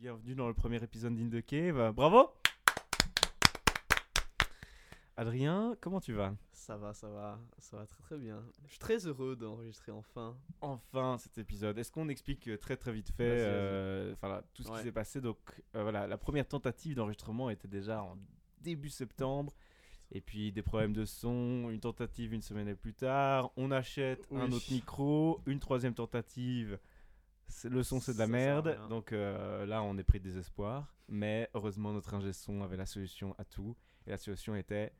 Bienvenue dans le premier épisode d'In the Cave. Bravo Adrien, comment tu vas? Ça va, ça va, ça va très très bien. Je suis très heureux d'enregistrer enfin. Enfin cet épisode. Est-ce qu'on explique euh, très très vite fait Vas-y, euh, là, tout ce qui s'est passé? Donc euh, voilà, la première tentative d'enregistrement était déjà en début septembre. Et puis des problèmes de son, une tentative une semaine plus tard, on achète un autre micro, une troisième tentative, le son c'est de la Ça merde, donc euh, là on est pris de désespoir. Mais heureusement notre ingé son avait la solution à tout, et la solution était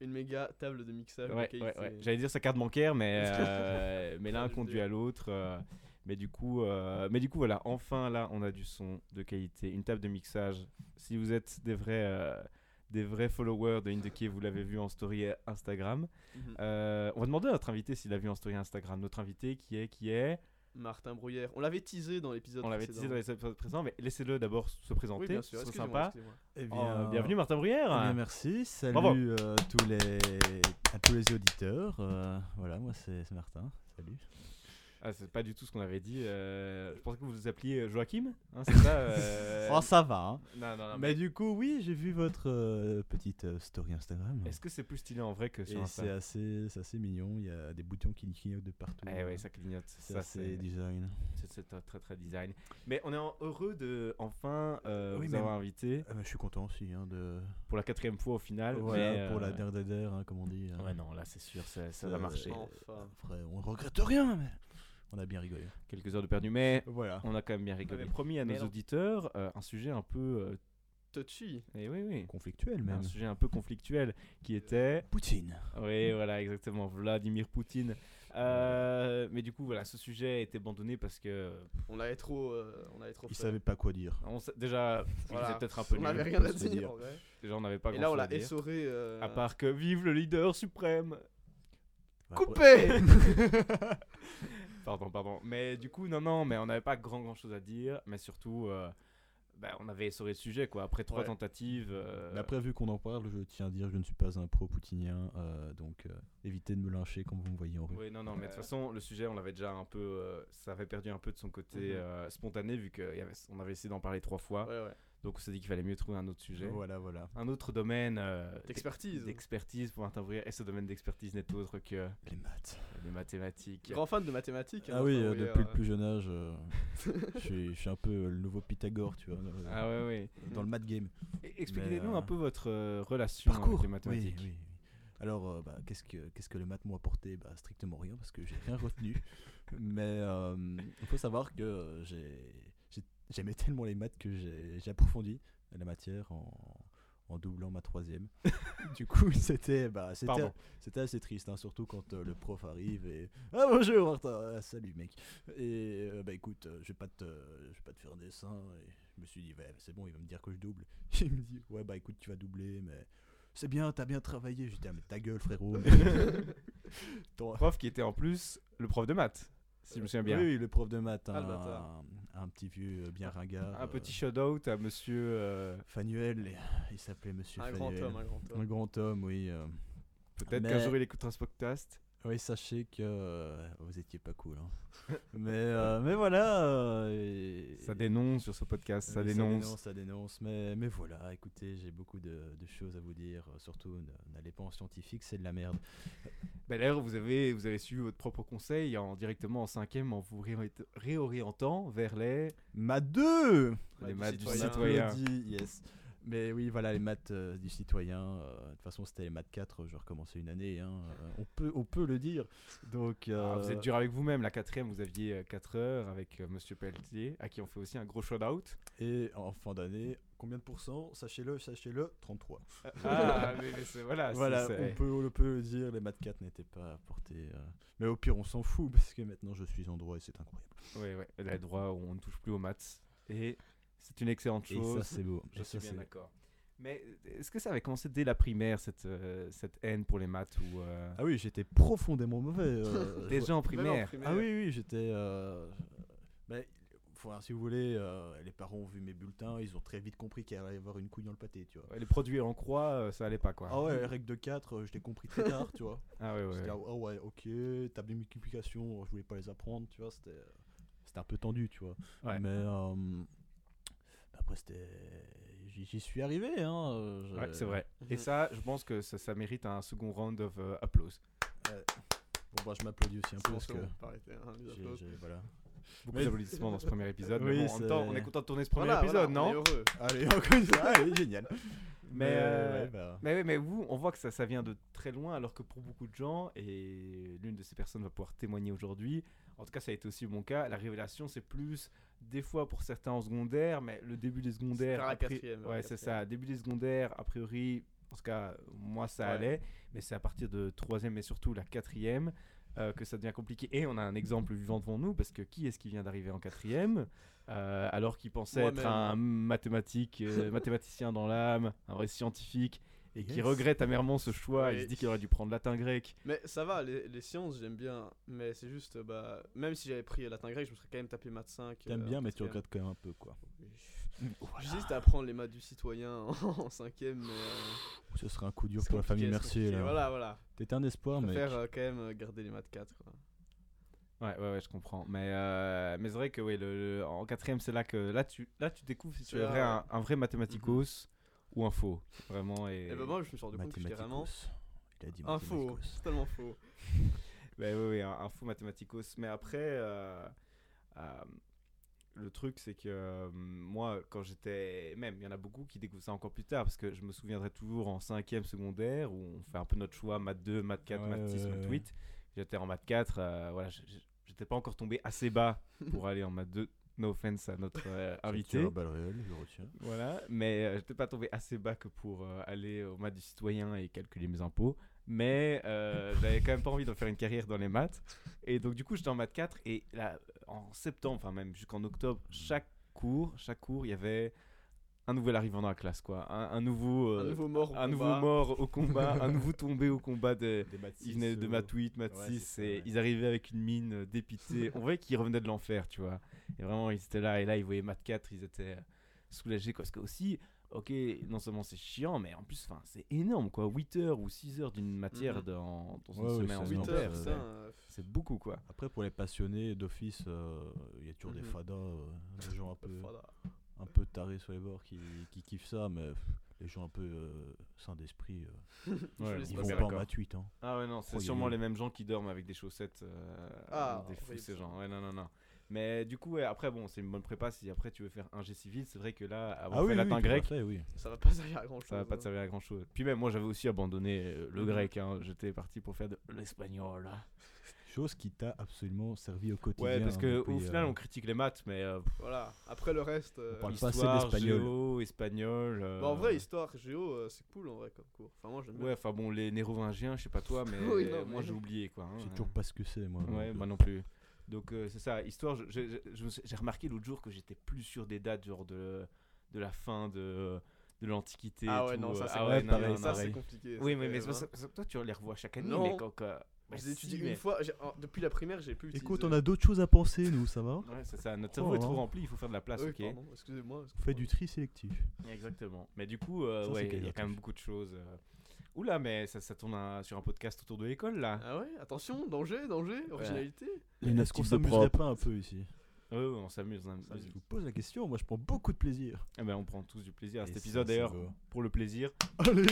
Une méga table de mixage. Ouais, qualité. ouais, ouais. J'allais dire sa carte bancaire, mais, euh, mais l'un conduit à l'autre. euh, mais, du coup, mais du coup, voilà, enfin là, on a du son de qualité, une table de mixage. Si vous êtes des vrais, des vrais followers de Indeke, vous l'avez vu en story Instagram. Mhm. Euh, on va demander à notre invité s'il a vu en story Instagram. Notre invité qui est, qui est, Martin Brouillère. On l'avait teasé dans l'épisode on l'avait précédent. teasé dans les épisodes précédents, mais laissez-le d'abord se présenter. Oui, bien sûr. sympa. Eh Oh, bienvenue Martin Bruyère. eh bien, merci. Salut euh, tous les, à tous les auditeurs. Euh, voilà, moi c'est Martin. Salut. Ah, c'est pas du tout ce qu'on avait dit. euh, je pensais que vous vous appeliez Joachim, hein, c'est ça euh, Oh, ça va. hein. Non, non, non, Mais du coup, oui, j'ai vu votre euh, petite euh, story Instagram. Est-ce que c'est plus stylé en vrai que sur Et Insta c'est assez, c'est assez mignon. Il y a des boutons qui clignotent de partout. Eh ouais, ça clignote. C'est Ça, assez c'est design. c'est- très très design. Mais on est heureux de enfin euh, Oui, vous avoir invité Ah, je suis content aussi hein, de. pour la quatrième fois au final. Voilà, mais, pour la dernière, hein, comme on dit. hein. Ouais, non, là c'est sûr, ça, ça va marcher. Enfin. Après, on ne regrette rien, mais on a bien rigolé. Quelques heures de perdu, mais Voilà. on a quand même bien rigolé. mais- promis à nos auditeurs euh, un sujet un peu. Touchy. euh, eh oui, oui. Conflictuel Un même. sujet un peu conflictuel qui était. Poutine. Oui, voilà, exactement. Vladimir Poutine. Euh, mais du coup, voilà, ce sujet a été abandonné parce que. On avait trop. euh, on avait trop. Il fait. savait pas quoi dire. On sa- déjà, Voilà. il peut-être un peu On nul, avait on rien à dire. en vrai. Déjà, on n'avait pas Et là, on l'a essoré. euh, À part que vive le leader suprême. Bah, Coupé Pardon, pardon. Mais du coup, non, non, mais on n'avait pas grand, grand chose à dire. Mais surtout, euh, bah, on avait essoré le sujet, quoi. Après trois Ouais. tentatives. euh, Mais après, vu qu'on en parle, je tiens à dire que je ne suis pas un pro-poutinien, euh, donc euh, évitez de me lyncher quand vous me voyez en rue. Oui, non, non, mais de toute façon, le sujet, on l'avait déjà un peu. ça avait perdu un peu de son côté Mhm. spontané, vu qu'on avait essayé d'en parler trois fois. Ouais, ouais. Donc, on s'est dit qu'il fallait mieux trouver un autre sujet. Voilà, voilà. Un autre domaine euh, D'expertise. d'expertise pour Bruyère. Et ce domaine d'expertise n'est autre que Les maths. les mathématiques. Grand fan de mathématiques. hein, Ah oui, euh, depuis le euh. plus jeune âge, euh, je, suis, je suis un peu le nouveau Pythagore, tu vois, Ah ouais, ouais. dans le math game. Expliquez-nous euh, un peu votre euh, relation avec Parcours les mathématiques. Oui, oui, oui. Alors, euh, bah, qu'est-ce que qu'est-ce que le maths m'a apporté? Bah, Strictement rien, parce que j'ai rien retenu. Mais euh, il faut savoir que j'ai- j'aimais tellement les maths que j'ai approfondi la matière en, en doublant ma troisième. du coup, c'était bah, c'était assez triste, hein, surtout quand euh, le prof arrive et ah bonjour Martin, Ah, salut mec. Et euh, bah écoute, euh, je vais pas te je vais pas te faire un dessin. Et je me suis dit ouais, c'est bon, il va me dire que je double. Il me dit ouais bah écoute tu vas doubler, mais c'est bien, t'as bien travaillé. J'étais ah, mais ta gueule frérot. Ton- Prof qui était en plus le prof de maths, si je me souviens bien. Oui, le prof de maths, Ah, un, un, un petit vieux euh, bien ringard. Un euh, petit shout-out à monsieur. euh, Fanuel, il s'appelait Monsieur Un grand Fanuel. homme, un grand Un homme. grand homme, oui. euh. Peut-être Mais- qu'un jour il écoutera ce podcast. Oui, sachez que euh, vous étiez pas cool. hein. mais, euh, mais voilà. euh, et- Ça dénonce sur ce podcast, ça dénonce. Ça dénonce, mais, mais voilà, écoutez, j'ai beaucoup de, de choses à vous dire. Surtout, n'allez pas en scientifique, c'est de la merde. Bah, D'ailleurs, vous avez, vous avez suivi votre propre conseil en, directement en cinquième en vous réori- réorientant vers les. Maths 2 Les maths du citoyen. citoyen. Yes. Mais oui, voilà, les maths euh, du citoyen. euh, de toute façon, c'était les maths 4, je recommençais une année. hein, euh, on, peut, on peut le dire. Donc, Ah, vous êtes dur avec vous-même. La quatrième, vous aviez 4 heures avec monsieur Pelletier, à qui on fait aussi un gros shout-out. Et en fin d'année, combien de pourcents? Sachez-le, sachez-le, 33. Ah, mais, mais voilà. voilà, on peut, on peut le dire, les maths 4 n'étaient pas apportés. euh, Mais au pire, on s'en fout parce que maintenant je suis en droit et c'est incroyable. Ouais, ouais. Le droit on ne touche plus aux maths. Et c'est une excellente Et chose. ça, c'est beau. Je suis bien d'accord. Mais euh, est-ce que ça avait commencé dès la primaire, cette, euh, cette haine pour les maths ou euh, Ah oui, j'étais profondément mauvais. euh, Déjà en primaire. Ah oui, oui, j'étais. euh, mais, enfin, si vous voulez, euh, les parents ont vu mes bulletins, ils ont très vite compris qu'il allait y avoir une couille dans le pâté, tu vois. Ouais, Les produits en croix, euh, ça allait pas quoi. Ah ouais, règle de 4, euh, je l'ai compris très tard, tu vois. Ah ouais, ouais. Ouais, ok, table de multiplication, je voulais pas les apprendre, tu vois, c'était, c'était un peu tendu, tu vois. Ouais. Mais euh, c'était. J'y suis arrivé, hein. euh, je- Ouais, c'est vrai. Et ça, je pense que ça, ça mérite un second round of euh, applause. Bon, bah, je m'applaudis aussi un peu parce que. hein, voilà. Beaucoup d'applaudissements dans ce premier épisode. Oui, mais bon, en même temps, c'est- on est content de tourner ce premier Voilà, épisode, voilà, on est non heureux. Allez, encore une fois, génial. Mais, euh, ouais, bah, Mais oui, mais vous, on voit que ça, ça vient de très loin, alors que pour beaucoup de gens, et l'une de ces personnes va pouvoir témoigner aujourd'hui, en tout cas ça a été aussi mon cas, la révélation c'est plus des fois pour certains en secondaire, mais le début des secondaires... la quatrième, Ouais, c'est ça, début des secondaires, a priori, en tout cas moi ça Ouais. allait, mais c'est à partir de troisième et surtout la quatrième euh, que ça devient compliqué. Et on a un exemple vivant devant nous, parce que qui est-ce qui vient d'arriver en quatrième euh, alors qu'il pensait être un mathématique, euh, mathématicien dans l'âme, un vrai scientifique, et qui Yes. regrette amèrement ce choix. Il Oui. se dit qu'il aurait dû prendre latin grec. Mais ça va, les, les sciences j'aime bien, mais c'est juste, euh, bah, même si j'avais pris latin grec, je me serais quand même tapé maths 5. T'aimes euh, bien, en mais tu regrettes quand même un peu, quoi. J'hésite à apprendre les maths du citoyen en, en cinquième, mais. euh, Ce serait un coup dur pour la famille Mercier, là. Voilà, voilà. T'étais un espoir, Je mais. préfère euh, quand même garder les maths 4. Quoi. Ouais, ouais, ouais, je comprends. Mais, euh, mais c'est vrai que oui, le, le- en quatrième, c'est là que là tu, là, tu découvres si tu es vrai, un, ouais. un vrai mathématicos ou un faux. Vraiment. Et, Et bah, moi je me suis rendu compte que j'étais vraiment Mathématicos. Il a dit un faux. C'est tellement faux. Ouais, ouais, ouais, un, un faux mathématicos. Mais après, euh, euh, le truc, c'est que euh, moi, quand j'étais. Même, il y en a beaucoup qui découvrent ça encore plus tard, parce que je me souviendrai toujours en cinquième secondaire, où on fait un peu notre choix, maths 2, maths 4, Ouais, maths 6, ouais, maths ouais. 8. J'étais en maths 4, euh, voilà, j'étais pas encore tombé assez bas pour aller en maths 2. No offense à notre euh, Je invité. tire balles réelles, je retiens. Voilà, mais euh, j'étais pas tombé assez bas que pour euh, aller au maths du citoyen et calculer mes impôts. Mais euh, j'avais quand même pas envie de faire une carrière dans les maths. Et donc, du coup, j'étais en maths 4. Et là, en septembre, enfin même jusqu'en octobre, chaque cours, chaque cours, il y avait un nouvel arrivant dans la classe, quoi. Un, un nouveau, un euh, nouveau mort. au un nouveau combat. mort au combat, un nouveau tombé au combat de. Des maths Ils venaient de euh, maths 8, maths ouais, 6, c'est ça, et ouais. ils arrivaient avec une mine euh, dépitée. On voyait qu'ils revenaient de l'enfer, tu vois. Et vraiment, ils étaient là, et là, ils voyaient maths 4, ils étaient euh, soulagés, quoi. Parce que aussi, ok, non seulement c'est chiant, mais en plus, enfin, c'est énorme, quoi. 8 heures ou 6 heures d'une matière Mhm. dans, dans une Ouais, semaine c'est en énorme. 8 secondaire, heures, c'est- euh, beaucoup, quoi. Après, pour les passionnés d'office, euh, il y a toujours des Mhm. fadas, euh, des gens un peu. Un peu tarés sur les bords qui, qui kiffent ça, mais pff, les gens un peu euh, sains d'esprit, euh, laisse ils vont pas en 8. Hein. Ah ouais, non, c'est Oh, sûrement les mêmes gens qui dorment avec des chaussettes. euh, Ah, des fous, ces gens. Ouais, non, non, non. Mais du coup, ouais, après, bon, c'est une bonne prépa. Si après tu veux faire un G civil, c'est vrai que là, avoir Ah fait oui, latin oui, grec, fait, oui. Ça va pas servir à grand chose. ça va pas te servir à grand chose. Puis même, moi, j'avais aussi abandonné euh, le Mhm. grec. hein. J'étais parti pour faire de l'espagnol. Chose qui t'a absolument servi au quotidien. Ouais, parce hein, que depuis, au final, euh, on critique les maths, mais euh, Voilà. Après le reste. euh, On parle pas assez d'espagnol. géo, espagnol. euh, bah, en vrai, histoire, géo, euh, c'est cool en vrai comme cours. Enfin, moi j'aime. Ouais, enfin bon, les nérovingiens, je sais pas toi, mais Oui, non, moi mais- j'ai oublié quoi. hein. Je sais toujours pas ce que c'est, moi. Ouais, moi euh, non plus. Donc euh, c'est ça, histoire, j'ai remarqué l'autre jour que j'étais plus sûr des dates, genre de, de la fin de, de l'Antiquité. Ah ouais, tout, non, ça euh, c'est ah ouais, compliqué. Oui, mais, mais hein. toi tu les revois chaque année, Non. mais quand. quand- bah, Je les si, étudie mais- une fois. j'ai- Depuis la primaire, j'ai plus. Écoute, utilisé- on a d'autres choses à penser, nous, ça va Ouais, c'est ça, notre Oh cerveau est là trop là. rempli, il faut faire de la place, Oui, ok pardon, excusez-moi. On fait du tri sélectif. Exactement. Mais du coup, euh, Ça, c'est ouais, il y a qualitatif. quand même beaucoup de choses. euh. Oula, mais ça, ça tourne un- sur un podcast autour de l'école là. Ah ouais, attention, danger, danger, originalité. Est-ce qu'on s'amuserait pas un peu ici Ouais, ouais, on s'amuse. on s'amuse. Je vous pose la question, moi je prends beaucoup de plaisir. Eh ben, on prend tous du plaisir à cet épisode d'ailleurs, pour le plaisir. Allez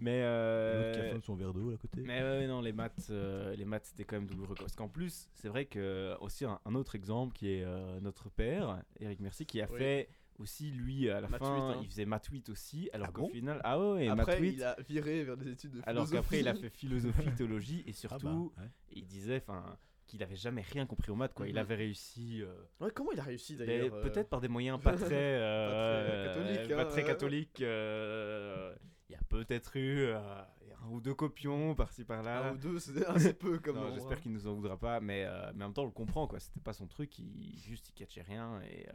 Mais, L'autre euh, qui affame son verre d'eau à côté. mais ouais, non, les maths, euh, les maths c'était quand même douloureux. Parce qu'en plus, c'est vrai que aussi un, un autre exemple qui est euh, notre père, Eric Merci, qui a Oui. fait aussi lui à la fin, 8, hein. il faisait maths 8 aussi, alors Ah qu'au bon final, ah ouais, ouais, maths Après, 8. il a viré vers des études de Alors philosophie. qu'après, il a fait philosophie, théologie, et Ah surtout, bah, ouais. il disait, enfin, qu'il avait jamais rien compris aux maths, quoi. Il Mhm. avait réussi. euh, Ouais, comment il a réussi ben, d'ailleurs euh, Peut-être par des moyens pas très, euh, catholiques, pas hein, très euh. catholiques. Il y a peut-être eu euh, un ou deux copions par-ci par-là. Un ou deux, c'est assez peu comme Non, J'espère qu'il nous en voudra pas, mais, euh, mais en même temps on le comprend quoi. C'était pas son truc, il juste il catchait rien et, euh,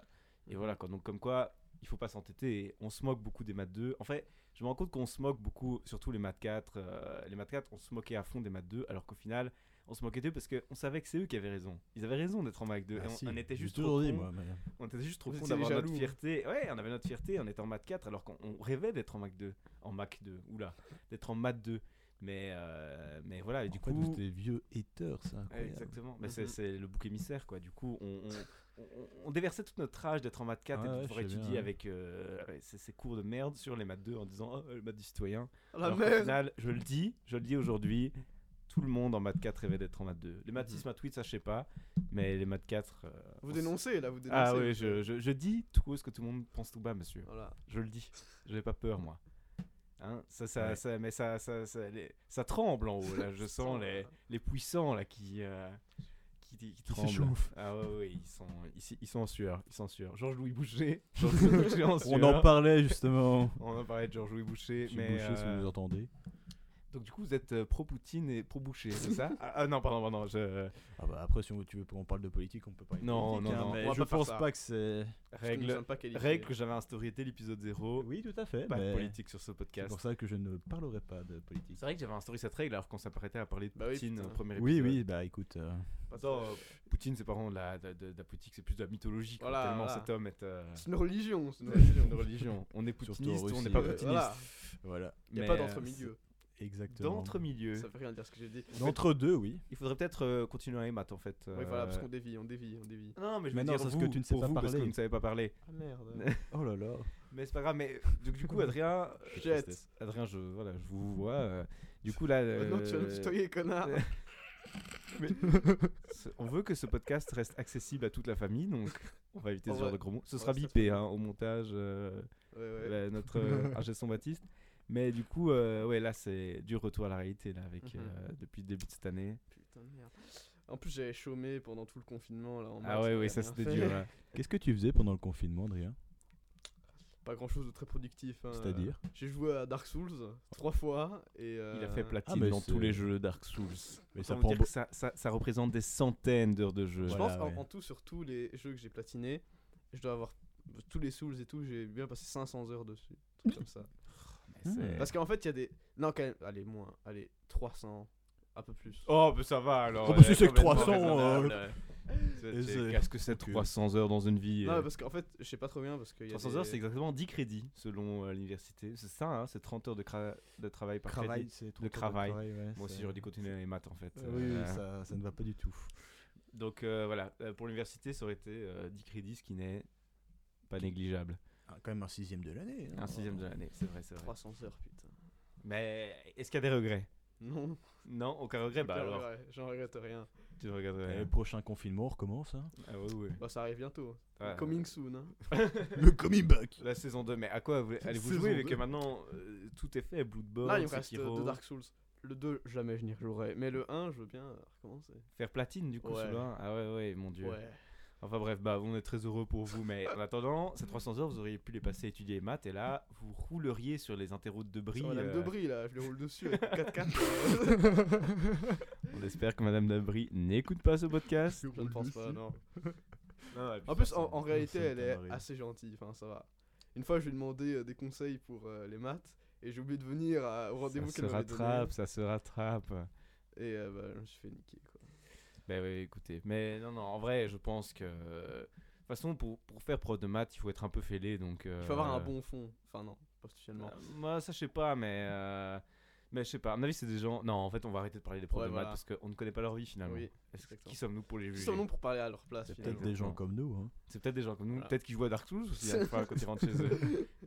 et voilà quoi. Donc comme quoi il faut pas s'entêter. On se moque beaucoup des maths 2. En fait, je me rends compte qu'on se moque beaucoup, surtout les maths 4. euh, les maths 4, on se moquait à fond des maths 2, alors qu'au final on se moquait d'eux parce qu'on savait que c'est eux qui avaient raison. Ils avaient raison d'être en maths 2. Ah on, si, on était juste trop dit, cons. moi. mais- On était juste trop con d'avoir notre jaloux. fierté. Ouais, on avait notre fierté, on était en maths 4 alors qu'on on rêvait d'être en maths 2. En maths 2, oula, d'être en maths 2. Mais, euh, mais voilà, et du En coup. des vieux haters, ça. Exactement. Mais c'est c'est le bouc émissaire, quoi. Du coup, on, on- on, on déversait toute notre rage d'être en maths 4 Ouais, et de devoir je sais étudier bien, avec euh, ces, ces cours de merde sur les maths 2 en disant oh, le maths du citoyen. La Alors qu'au merde final, je le dis, je le dis aujourd'hui, tout le monde en maths 4 rêvait d'être en maths 2. Les maths 6, maths 8, ça je sais pas, mais les maths 4. euh, Vous on s- dénoncez là, vous dénoncez. Ah oui, vous. je, je, je dis tout haut ce que tout le monde pense tout bas, monsieur. Voilà. Je le dis. Je n'ai pas peur, moi. Hein, ça, ça, Ouais. ça, mais ça, ça, ça, les- ça tremble en haut. Là, je sens les, les puissants là qui, euh, qui, qui, Qui tremblent. s'échauffent. Ah ouais, ouais, ils sont, ils, ils sont en sueur, ils sont en sueur. Georges-Louis Boucher, Georges-Louis Boucher en On en parlait justement. On en parlait de Georges-Louis Boucher, mais Boucher, si euh, vous nous entendez. Donc du coup vous êtes euh, pro Poutine et pro Boucher, c'est ça ah, ah, non, pardon, pardon, je Ah bah après, si on- tu veux qu'on parle de politique, on peut pas. Non, non, non, mais on va je pense ça. pas que c'est. Parce que règle, règle que j'avais instauré dès l'épisode 0. Oui, tout à fait. Pas de politique sur ce C'est podcast. pour ça que je ne parlerai pas de politique. C'est vrai que j'avais instauré cette règle alors qu'on s'apprêtait à parler de Bah oui, Poutine putain. au premier Oui, épisode. oui, bah écoute. euh, Attends, euh, Poutine, c'est pas vraiment de la, de, de- de la politique, c'est plus de la mythologie. quoi, Voilà, tellement voilà. cet homme est euh, C'est une religion. C'est une une religion. On est Surtout poutiniste on n'est pas euh, poutiniste. Voilà. Voilà. Il n'y a Mais, pas d'entre-milieu. Exactement. D'entre-milieu. Ça veut rien dire ce que j'ai dit. D'entre deux, oui. Il faudrait peut-être euh, continuer à les maths en fait. Oui, voilà, parce euh, qu'on dévie, on dévie, on dévie. Non, mais je Mais veux non, dire c'est parce vous, que tu ne sais pas vous, parce que parler. vous ne savez pas parler. Ah merde. Oh là là. Mais c'est pas grave, mais donc, du coup, Adrien, euh, Jette. Adrien, je, voilà, je vous vois. euh, du coup, là. Maintenant, tu vas me euh, tutoyer, connard. mais- ce- on veut que ce podcast reste accessible à toute la famille, donc on va éviter On ce genre de gros mots. Ce on sera bipé hein, au montage, euh, Ouais, ouais. bah, notre euh, ingé son Baptiste. Mais du coup, euh, ouais, là, c'est du retour à la réalité, là, avec, Mhm. euh, depuis le début de cette année. Putain de merde. En plus, j'avais chômé pendant tout le confinement. Là, en Ah ouais, ouais, ça c'était dur. hein. Qu'est-ce que tu faisais pendant le confinement, Adrien? Pas grand chose de très productif. hein. C'est-à-dire? J'ai joué à Dark Souls trois fois. Et, Il a euh, fait platine mais dans tous les jeux Dark Souls. Mais ça prend représente des centaines d'heures de jeu. Je Voilà, pense en- ouais. en, tout, sur tous les jeux que j'ai platinés, je dois avoir tous les Souls et tout, j'ai bien passé 500 heures dessus. un truc comme ça. Hmm. Parce qu'en fait, il y a des. Non, quand même, allez, moins, allez, 300, un peu plus. Oh, mais ça va alors. Oh, bah, si c'est que complètement 300, euh, Qu'est-ce que c'est ok. 300 heures dans une vie Non, euh, parce qu'en fait, je sais pas trop bien parce que. 300 heures, c'est exactement 10 crédits selon euh, l'université. C'est ça, hein, c'est 30 heures de, cra- de travail par crédit. c'est trop de travail. ouais, Moi aussi, j'aurais dû continuer les maths en fait. Euh, Oui, oui, Euh, ça, ça ne va pas du tout. Donc euh, voilà, pour l'université, ça aurait été euh, 10 crédits, ce qui n'est pas négligeable. Ah, quand même un sixième de l'année. hein. Un sixième de l'année, c'est vrai, c'est vrai. 300 heures, putain. Mais est-ce qu'il y a des regrets? Non. Non, aucun regret? Bah alors, J'en regrette rien. tu ne regrettes Et rien? le prochain confinement, on recommence. Hein. Ah ouais, ouais. Bah, ça arrive bientôt. Ouais. Coming soon. Hein. le coming back. La saison 2, mais à quoi vous- allez-vous Saison jouer vu que 2. maintenant euh, tout est fait Bloodborne, Là, il me reste Sekiro, de Dark Souls. Le 2, jamais je n'y rejouerai. Mais le 1, je veux bien recommencer. faire platine du coup Ouais. sur le 1. Ah ouais, ouais, mon dieu. Ouais. Enfin bref, bah, on est très heureux pour vous, mais en attendant, ces 300 heures, vous auriez pu les passer à étudier les maths, et là, vous rouleriez sur les interros de bris. Sur Madame euh, Debris, là, je les roule dessus avec 4x4. on espère que Madame Dabry n'écoute pas ce podcast. je ne pense pas, non. Et En plus, ça, en, en réalité, ça elle est assez gentille. Enfin, ça va. Une fois, je lui ai demandé euh, des conseils pour euh, les maths. Et j'ai oublié de venir à- au rendez-vous ça se qu'elle m'avait donné. rattrape, ça se rattrape. Et euh, bah, je me suis fait niquer, quoi. Ben oui, écoutez. Mais non, non, en vrai, je pense que. De toute façon, pour, pour faire prof de maths, il faut être un peu fêlé, donc. Il faut avoir un euh, bon fond. Enfin, non, pas spécialement. Euh, moi, ça, je sais pas, mais. euh, Mais je sais pas, à mon avis, c'est des gens. Non, en fait, on va arrêter de parler des profs Ouais, de voilà. maths parce qu'on ne connaît pas leur vie finalement. Oui, qui sommes-nous pour les Qui juger? sommes-nous pour parler à leur place C'est peut-être des gens comme nous. Hein. C'est peut-être des gens comme nous, Voilà. peut-être qu'ils jouent à Dark Souls aussi, fois, quand ils rentrent chez eux.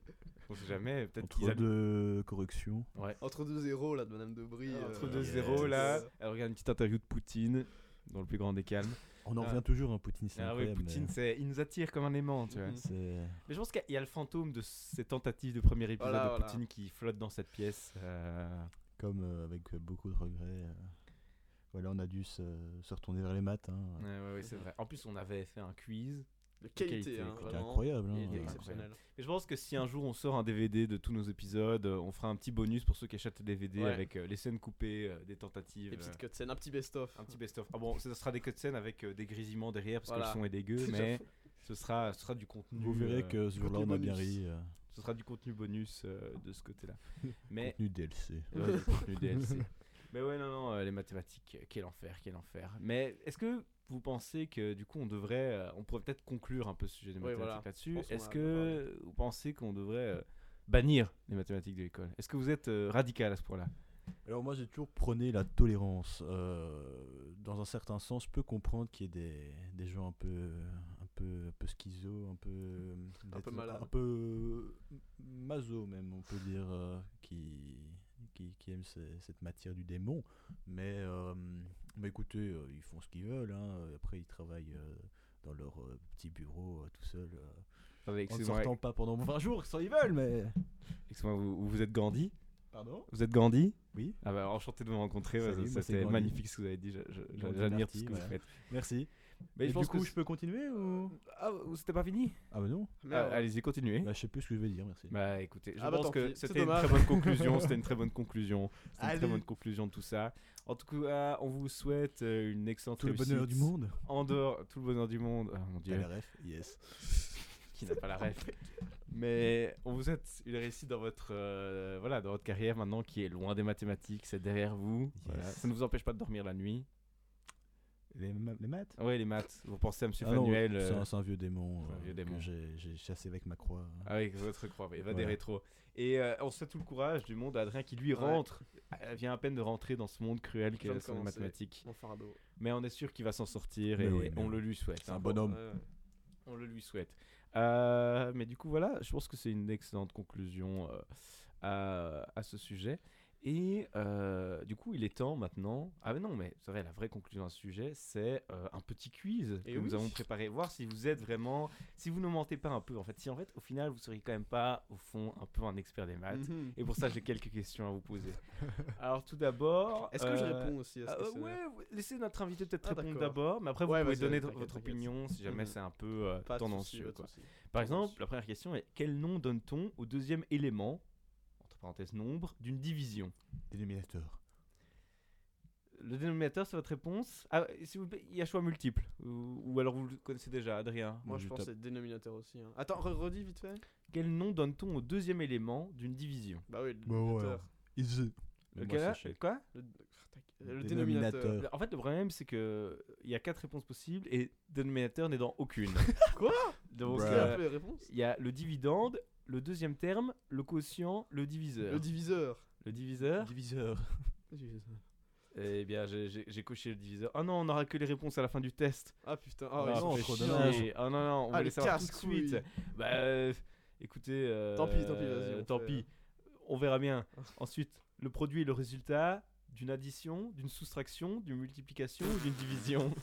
On sait jamais, peut-être qu'ils Entre deux corrections. Ouais. Entre deux zéros, là, de Madame Debris. Ah, Entre euh, deux yes. zéros là, euh, elle regarde une petite interview de Poutine dans le plus grand des calmes. On en Ah. revient toujours à Poutine. c'est Ah oui, Poutine, mais il nous attire comme un aimant, tu vois. C'est- Mais je pense qu'il y a le fantôme de ces tentatives de premier épisode Voilà, de voilà. Poutine qui flotte dans cette pièce. euh, comme euh, avec beaucoup de regrets. euh, Voilà, on a dû se, se retourner vers les maths. Hein. Ouais, ouais, ouais, c'est vrai. En plus, on avait fait un quiz. De qualité, qualité, hein, vraiment. incroyable. Il Hein. Il est exceptionnel. Et je pense que si un jour on sort un DVD de tous nos épisodes, euh, on fera un petit bonus pour ceux qui achètent le DVD Ouais. avec euh, les scènes coupées, euh, des tentatives. Des petites cutscenes, un petit best-of. un petit best-of. Ah bon, ça sera des cutscenes avec euh, des grésillements derrière parce Voilà. que le son est dégueu, mais ce sera, ce sera du contenu. Vous verrez euh, que ce jour-là, on a bien bonus. ri. euh, ce sera du contenu bonus euh, de ce côté-là. Mais Contenu DLC. Ouais, du contenu DLC. Mais ouais, non, non, euh, les mathématiques, quel enfer, quel enfer. Mais est-ce que vous pensez que du coup on devrait, euh, on pourrait peut-être conclure un peu ce sujet des Oui, mathématiques voilà. là-dessus Est-ce que vous pensez qu'on devrait euh, bannir les mathématiques de l'école? Est-ce que vous êtes euh, radical à ce point-là? Alors moi j'ai toujours prôné la tolérance. Euh, dans un certain sens, je peux comprendre qu'il y ait des, des gens un peu, un peu, un peu schizo, un peu, Un peu malade. un peu maso même, on peut dire, euh, qui, qui, qui aime ce- cette matière du démon. Mais, euh, mais écoutez, euh, ils font ce qu'ils veulent. hein. Après, ils travaillent euh, dans leur petit bureau tout seul, euh, Attendez, en ne sortant pas pendant 20 jours, sans ils veulent, mais. excusez-moi, vous, vous êtes Gandhi? Pardon? Vous êtes Gandhi? Oui. Ah bah enchanté de vous rencontrer, c'était magnifique ce que vous avez dit, j'admire tout ce que vous faites. Merci. Mais Et je du pense coup, que je peux continuer ou Ah, c'était pas fini? Ah bah non. Ah, Allez-y, continuez. Bah, je sais plus ce que je vais dire, merci. Bah écoutez, je Ah bah, pense que c'était une très bonne conclusion, c'était une très bonne conclusion, c'était une très bonne conclusion de tout ça. En tout cas, on vous souhaite euh, une excellente Tout le bonheur du monde. En dehors, tout le bonheur du monde. Ah mon dieu, la ref Yes. qui n'a pas la ref. Mais on vous souhaite une réussite dans votre, euh, voilà, dans votre carrière maintenant qui est loin des mathématiques, c'est derrière vous. Voilà. Ça ne vous empêche pas de dormir la nuit. Les, ma- les maths? Ouais, les maths. Vous pensez à Monsieur Ah Fanuel. C'est euh, un, c'est un vieux démon, un euh, vieux que démon. j'ai j'ai chassé avec ma croix. Ah oui, votre croix, il va des rétros. Et euh, on souhaite tout le courage du monde à Adrien qui lui Ouais. rentre, euh, vient à peine de rentrer dans ce monde cruel Je qu'est viens la de commencer. mathématique. Mon fardeau. Mais on est sûr qu'il va s'en sortir Mais et oui, on oui. le lui souhaite. C'est un bonhomme. Ouais, ouais. On le lui souhaite. Euh, mais du coup, voilà, je pense que c'est une excellente conclusion euh, à, à ce sujet. Et euh, du coup, il est temps maintenant. Ah, mais non, mais c'est vrai, la vraie conclusion à ce sujet, c'est euh, un petit quiz Et que nous avons préparé. Voir si vous êtes vraiment. Si vous ne mentez pas un peu, en fait. Si en fait, au final, vous seriez quand même pas, au fond, un peu un expert des maths. Mhm. Et pour ça, j'ai quelques questions à vous poser. Alors, tout d'abord. Est-ce que je euh, réponds aussi à ce ah, ouais, laissez notre invité peut-être Ah, répondre d'abord, mais après vous Ouais, pouvez donner votre opinion si jamais Mhm. c'est un peu tendancieux. quoi. Par exemple, la première question est quel nom donne-t-on au deuxième élément, entre parenthèses nombre, d'une division Dénominateur. Le dénominateur, c'est votre réponse Ah, s'il vous plaît, il y a choix multiple. Ou, ou alors vous le connaissez déjà, Adrien. Moi, Moi, je je pense que c'est dénominateur aussi. hein. Attends, re- redis vite fait. Quel nom donne-t-on au deuxième élément d'une division? Bah oui, le Bah ouais. dénominateur. Lequel chèque. Quoi? Le, le Dénominateur. dénominateur. En fait, le problème, c'est que il y a quatre réponses possibles et dénominateur n'est dans aucune. Quoi? Donc, euh, il y a le dividende, le deuxième terme, le quotient, le diviseur. Le diviseur. Le diviseur Diviseur. Eh bien, j'ai- coché le diviseur. Oh non, on n'aura que les réponses à la fin du test. Ah putain. Ah, Ah, non, ils sont trop dommage. Oh non, non, on Ah, va les les savoir tout de suite. Bah, euh, écoutez. euh, Tant pis, tant pis, vas-y, Tant fait, pis. On verra bien. Ensuite, le produit est le résultat d'une addition, d'une soustraction, d'une multiplication ou d'une division.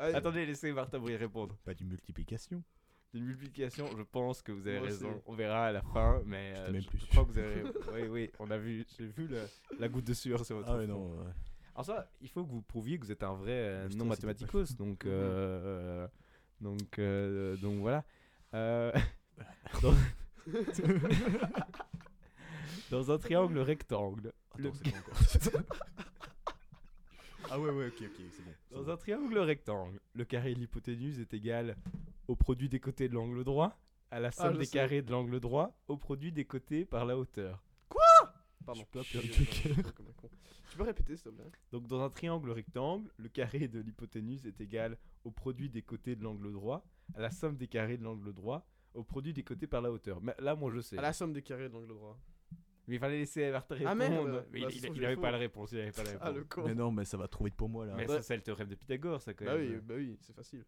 Ah, Attendez, laissez Martha Brouillet répondre. Pas d'une multiplication. D'une multiplication, je pense que vous avez Moi aussi. raison. On verra à la fin, mais euh, même je, plus sûr. crois que vous avez. oui, oui, on a vu. J'ai vu le- la goutte de sueur sur votre Ah front. non. ouais. Alors ça, il faut que vous prouviez que vous êtes un vrai euh, non mathématicos, donc Mhm. euh, donc euh, donc voilà. Euh, dans... dans un triangle rectangle, Le- Attends, c'est encore. ah ouais, ouais, ok, ok, c'est bon. dans bon. un triangle rectangle, le carré de l'hypoténuse est égal au produit des côtés de l'angle droit, à la somme je des sais. carrés de l'angle droit, au produit des côtés par la hauteur. Pardon. Je suis- un con. Tu peux répéter s'il te plaît? Donc dans un triangle rectangle, le carré de l'hypoténuse est égal au produit des côtés de l'angle droit, à la somme des carrés de l'angle droit, au produit des côtés par la hauteur. Mais là, moi, je sais. À la somme des carrés de l'angle droit. Mais il fallait laisser Martha répondre. Ah, merde Mais Bah, il- ce il, il avait pas la réponse. Il avait pas la réponse. Ah le con. Mais non, mais ça va trop vite pour moi là. Mais Ouais. ça, c'est le théorème de Pythagore, ça quand Bah même. oui, bah oui, c'est facile.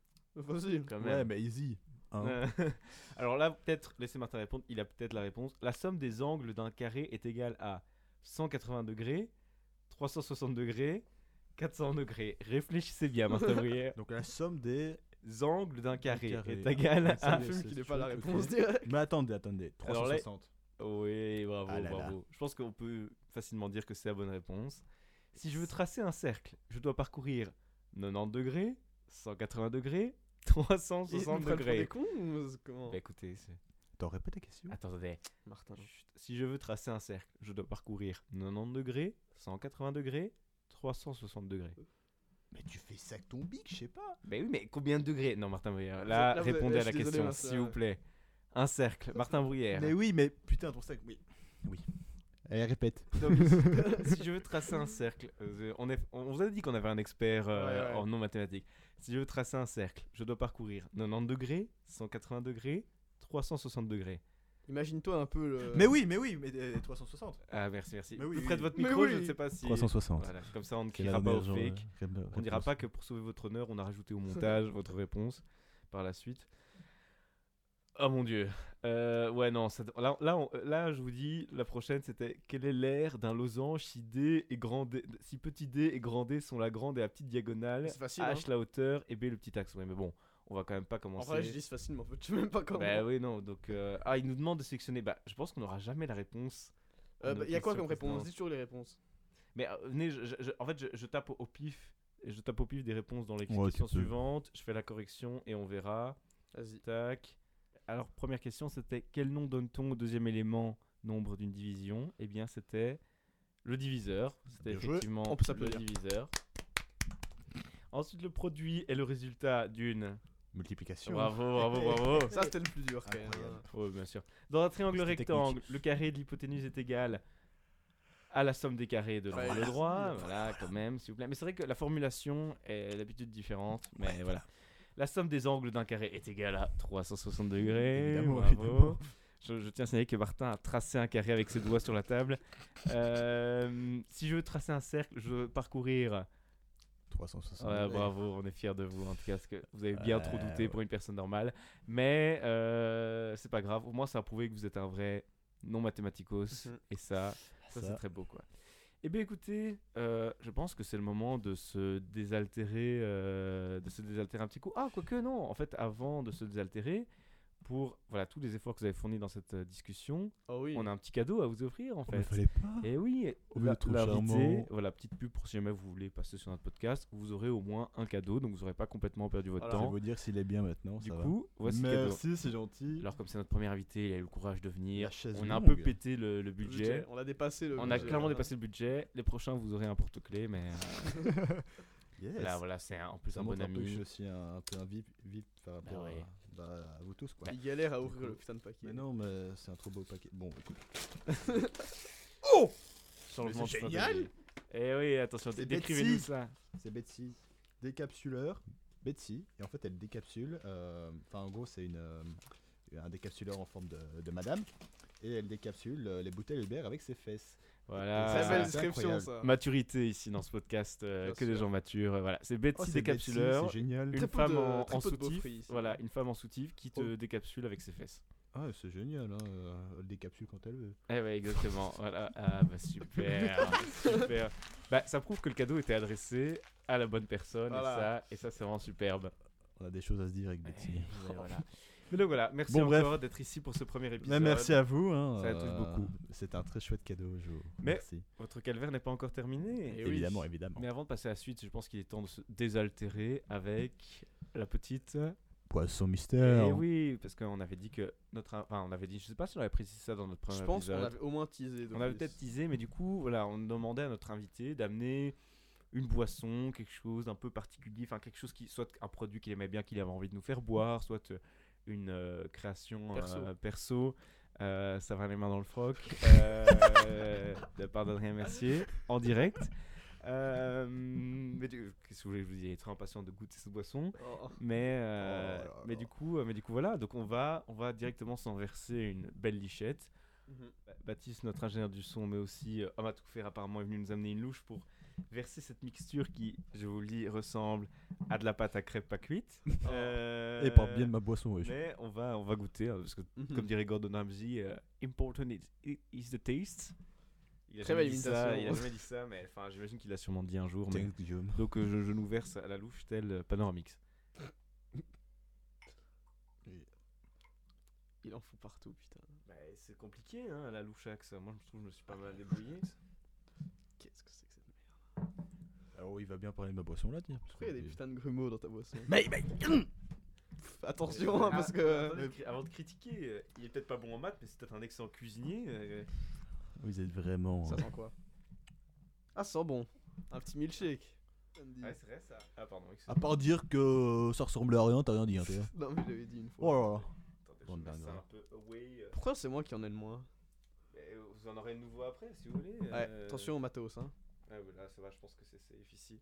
Facile. Quand Ouais, même. mais easy. Hein. Alors là, peut-être, laissez Martin répondre. Il a peut-être la réponse. La somme des angles d'un carré est égale à 180 degrés, 360 degrés, 400 degrés. Réfléchissez bien, Martin Bruyère. Donc la somme des. Les angles d'un carré, carré. est égale Ah, à. y est, Fume c'est qu'il n'ait ce pas la réponse directe. Mais attendez, attendez. Alors là- 360. Oui, bravo, Ah là là. bravo. Je pense qu'on peut facilement dire que c'est la bonne réponse. Si je veux tracer un cercle, je dois parcourir 90 degrés, 180 degrés, 360 Ils nous prennent pour degrés. des cons ou c'est comment Bah écoutez, c'est- Attends, répète ta question. attendez. Martin. Chut. Si je veux tracer un cercle, je dois parcourir 90 degrés, 180 degrés, 360 degrés. Mais tu fais ça avec ton bic, je sais pas. Bah oui, mais combien de degrés? Non, Martin Bruyère. Là, répondez là, à la désolé, question, s'il vous plaît. Un cercle, Martin Bruyère. Mais oui, mais putain, ton sac. Oui. Oui. Allez, répète. Donc, si je veux tracer un cercle, euh, on, est, on vous a dit qu'on avait un expert euh, Ouais, ouais. en non mathématiques. Si je veux tracer un cercle, je dois parcourir 90 degrés, 180 degrés, 360 degrés. Imagine-toi un peu le. Mais oui, mais oui, mais euh, 360. Ah, merci, merci. Mais oui, Plus près de votre Mais micro, je ne sais pas si. 360. Voilà, comme ça, on ne criera pas au fake. euh, On dira réponse. pas que pour sauver votre honneur, on a rajouté au montage votre réponse. par la suite. Oh mon dieu. Euh, ouais, non, ça- là, là, on- là, je vous dis, la prochaine, c'était quel est l'air d'un losange si D et grand D- si petit d et grand D sont la grande et la petite diagonale, C'est facile. H hein. la hauteur et B le petit axe. Ouais, mais bon, on va quand même pas En commencer. vrai, je dis c'est facile, mais en fait, je sais même pas comment. Bah oui, non, donc... euh, Ah, il nous demande de sélectionner. Bah, je pense qu'on n'aura jamais la réponse. à Euh, bah, y a quoi comme réponse? Dis toujours les réponses. Mais euh, venez, je- je- je- en fait, je, je tape au, au pif. Et je tape au pif des réponses dans les Ouais, questions suivantes. Je fais la correction et on verra. Vas-y. Tac. Alors, première question, c'était quel nom donne-t-on au deuxième élément nombre d'une division? Eh bien, c'était le diviseur. C'était effectivement On peut le diviseur. Ensuite, le produit est le résultat d'une. Multiplication. Bravo, bravo, bravo. Ça, c'était le plus dur quand même. Oui, bien sûr. Dans un triangle rectangle, technique. le carré de l'hypoténuse est égal à la somme des carrés de l'angle droit. Voilà, quand même, s'il vous plaît. Mais c'est vrai que la formulation est d'habitude différente. Mais voilà. La somme des angles d'un carré est égale à 360 degrés. Évidemment, bravo. évidemment. Je, je tiens à signaler que Martin a tracé un carré avec ses doigts sur la table. Euh, si je veux tracer un cercle, je veux parcourir. 360. Ouais, degrés. bravo, on est fiers de vous en tout cas, parce que vous avez bien trop Euh, douté pour une personne normale. Mais euh, c'est pas grave, au moins ça a prouvé que vous êtes un vrai non mathématicos. Mhm. Et ça, ça, c'est Ça. très beau quoi. Eh bien écoutez, euh, je pense que c'est le moment de se désaltérer, euh, de se désaltérer un petit coup. Ah, quoique non, en fait, avant de se désaltérer, pour voilà tous les efforts que vous avez fournis dans cette euh, discussion, Oh oui. on a un petit cadeau à vous offrir en Oh, mais fait. fallait pas. Et oui, Vous la- l'invité, voilà, petite pub pour si jamais vous voulez passer sur notre podcast, vous aurez au moins un cadeau, donc vous n'aurez pas complètement perdu votre Voilà. Je vais temps. vous dire s'il est bien maintenant. Du ça va. coup, voici le cadeau. Merci, c'est gentil. Alors comme c'est notre premier invité, il a eu le courage de venir. On a un peu pété le, le Le budget. On a dépassé le. On a budget, clairement voilà. dépassé le budget. Les prochains, vous aurez un porte-clés, mais euh, Yes. là, voilà, c'est un- en plus Ça un bon ami. je suis un, un peu un VIP, VIP par rapport ouais. à, bah, à vous tous. Quoi. Il galère à Du ouvrir coup- le putain de paquet. Mais non, mais c'est un trop beau paquet. Bon, écoute. Changement Mais c'est de génial. Eh oui, attention, C'est décrivez-nous Betsy. ça. C'est Betsy. Décapsuleur. Betsy. Et en fait, elle décapsule. euh, Enfin, en gros, c'est une, euh, un décapsuleur en forme de, de madame. Et elle décapsule euh, les bouteilles Hubert avec ses fesses. Voilà. Très belle description ça. Maturité ici dans ce podcast, euh, que des gens matures. euh, Voilà, c'est Betsy Oh, décapsuleur. C'est génial. une Très femme de- en, en soutif, voilà, une femme en soutif qui te Oh. décapsule avec ses fesses. Ah, c'est génial. Hein. Elle décapsule quand elle veut. Eh ouais, exactement. voilà. Ah bah super, super. Bah ça prouve que le cadeau était adressé à la bonne personne Voilà. et ça, et ça c'est vraiment superbe. On a des choses à se dire avec Betsy. Eh, voilà. Mais donc voilà, merci Bon, encore d'être ici pour ce premier épisode. Mais merci à vous. Hein, Ça touche beaucoup. C'est un très chouette cadeau. Je vous Mais- Merci. Votre calvaire n'est pas encore terminé. Et oui. évidemment, évidemment. Mais avant de passer à la suite, je pense qu'il est temps de se désaltérer avec la petite. Poisson mystère. Et oui, parce qu'on avait dit que notre, enfin on avait dit, je sais pas si on avait précisé ça dans notre premier Je pense qu'on épisode. avait au moins teasé. On avait peut-être teasé, mais du coup, voilà, on demandait à notre invité d'amener une boisson, quelque chose d'un peu particulier, enfin quelque chose qui soit un produit qu'il aimait bien, qu'il avait envie de nous faire boire, soit euh, une euh, création Perso. perso. Euh, ça va les mains dans le froc. euh, de la part d'Adrien Mercier, en direct. Euh, mais du- qu'est-ce que vous voulez je vous dise? Il est très impatient de goûter cette boisson. Oh. Mais, euh, Oh là mais du coup, mais du coup voilà. Donc on va, on va directement s'en verser une belle lichette. Mhm. Ba- Baptiste, notre ingénieur du son, mais aussi homme à tout faire, apparemment est venu nous amener une louche pour verser cette mixture qui, je vous le dis, ressemble à de la pâte à crêpes pas cuite. Euh, Et parle bien de ma boisson, wesh. Mais on va, on va goûter, hein, parce que Mhm. comme dirait Gordon Ramsay, euh, important is, is the taste. Il a Très jamais dit ça, il a jamais dit ça, mais enfin, j'imagine qu'il l'a sûrement dit un jour. mais-. Donc euh, je, je nous verse à la louche tel euh, Panoramix. Il en fout partout, putain. Bah, c'est compliqué, hein, la louche axe. Moi, je trouve que je me suis pas mal débrouillé. Qu'est-ce que c'est que cette merde Alors, il va bien parler de ma boisson là, tiens. Pourquoi il y a des putains de grumeaux dans ta boisson Mais, mais. Attention, hein, parce Ah, que. attendez, cri- avant de critiquer, euh, il est peut-être pas bon en maths, mais c'est peut-être un excellent cuisinier. euh, Vous êtes vraiment. Ça sent quoi? Ah, ça sent bon. Un petit milkshake. Me dit. Ouais, c'est vrai ça. Ah, pardon, À part dire que ça ressemblait à rien, t'as rien dit. Hein, t'es- Non, mais j'avais dit une fois. oh là là. Attendez, je Bande mets ça dingue. un peu away. euh, Pourquoi c'est moi qui en ai le moins? Mais vous en aurez de nouveau après, si vous voulez. Ouais, euh, attention au matos, hein. Ouais, voilà, ça va, je pense que c'est safe ici.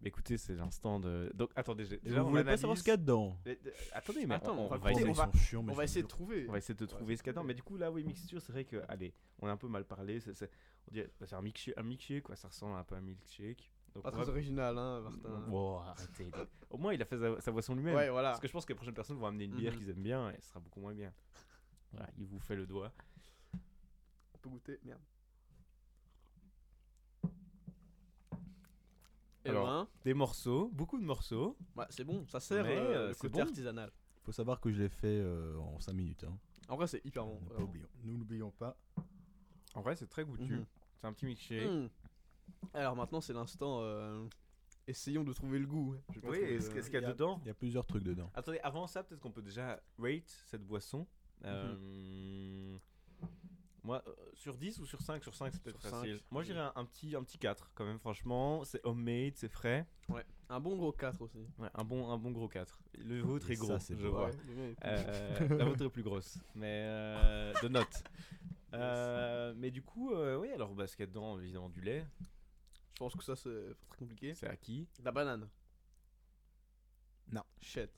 Mais écoutez, c'est l'instant de. Donc, attendez, j'ai- déjà, vous on voulez pas savoir ce qu'il y a dedans Mais, euh, attendez, mais Attends, on, on va on va on va- On va essayer de trouver. On va essayer de trouver ce qu'il y a dedans. Mais du coup, là, oui, mixture, c'est vrai que, allez, on est un peu mal parlé. C'est, c'est- on dirait, bah, c'est un milkshake, un milkshake, quoi. Ça ressemble un peu à un milkshake. Donc, Pas on très va- original, hein, Martin. Bon, arrêtez. Au moins, il a fait sa, sa boisson lui-même. Ouais, voilà. Parce que je pense que les prochaines personnes vont amener une bière Mhm. qu'ils aiment bien et ce sera beaucoup moins bien. Voilà, il vous fait le doigt. On peut goûter, merde. Et Alors, ben, Des morceaux, beaucoup de morceaux. ouais, c'est bon, ça sert Mais, euh, euh, le c'est côté bon. artisanal. Faut savoir que je l'ai fait euh, en 5 minutes. Hein. En vrai, c'est hyper bon. Nous vraiment. n'oublions- Nous n'oublions pas. En vrai, c'est très goûtu. Mhm. C'est un petit milkshake. Mm. Alors maintenant, c'est l'instant. euh, Essayons de trouver le goût. J'ai pas Oui, trouvé est-ce qu'est-ce qu'il y a Il y a- dedans Il y a plusieurs trucs dedans. Attendez, avant ça, peut-être qu'on peut déjà rate cette boisson. Euh, Moi, euh, sur 10 ou sur 5 Sur 5, c'est peut-être Sur facile. cinq, Moi, j'irais un, un petit, un petit 4 quand même, franchement. C'est homemade, c'est frais. Ouais, un bon gros 4 aussi. Ouais, un, bon, un bon gros 4. Le vôtre est ça, gros, c'est je beau. vois. Euh, la vôtre est plus grosse, mais euh, de notes. Euh, mais du coup, euh, oui, alors bah, ce qu'il y a dedans, évidemment, du lait, Je pense que ça, c'est pas très compliqué. c'est acquis. La banane. Non. Shit.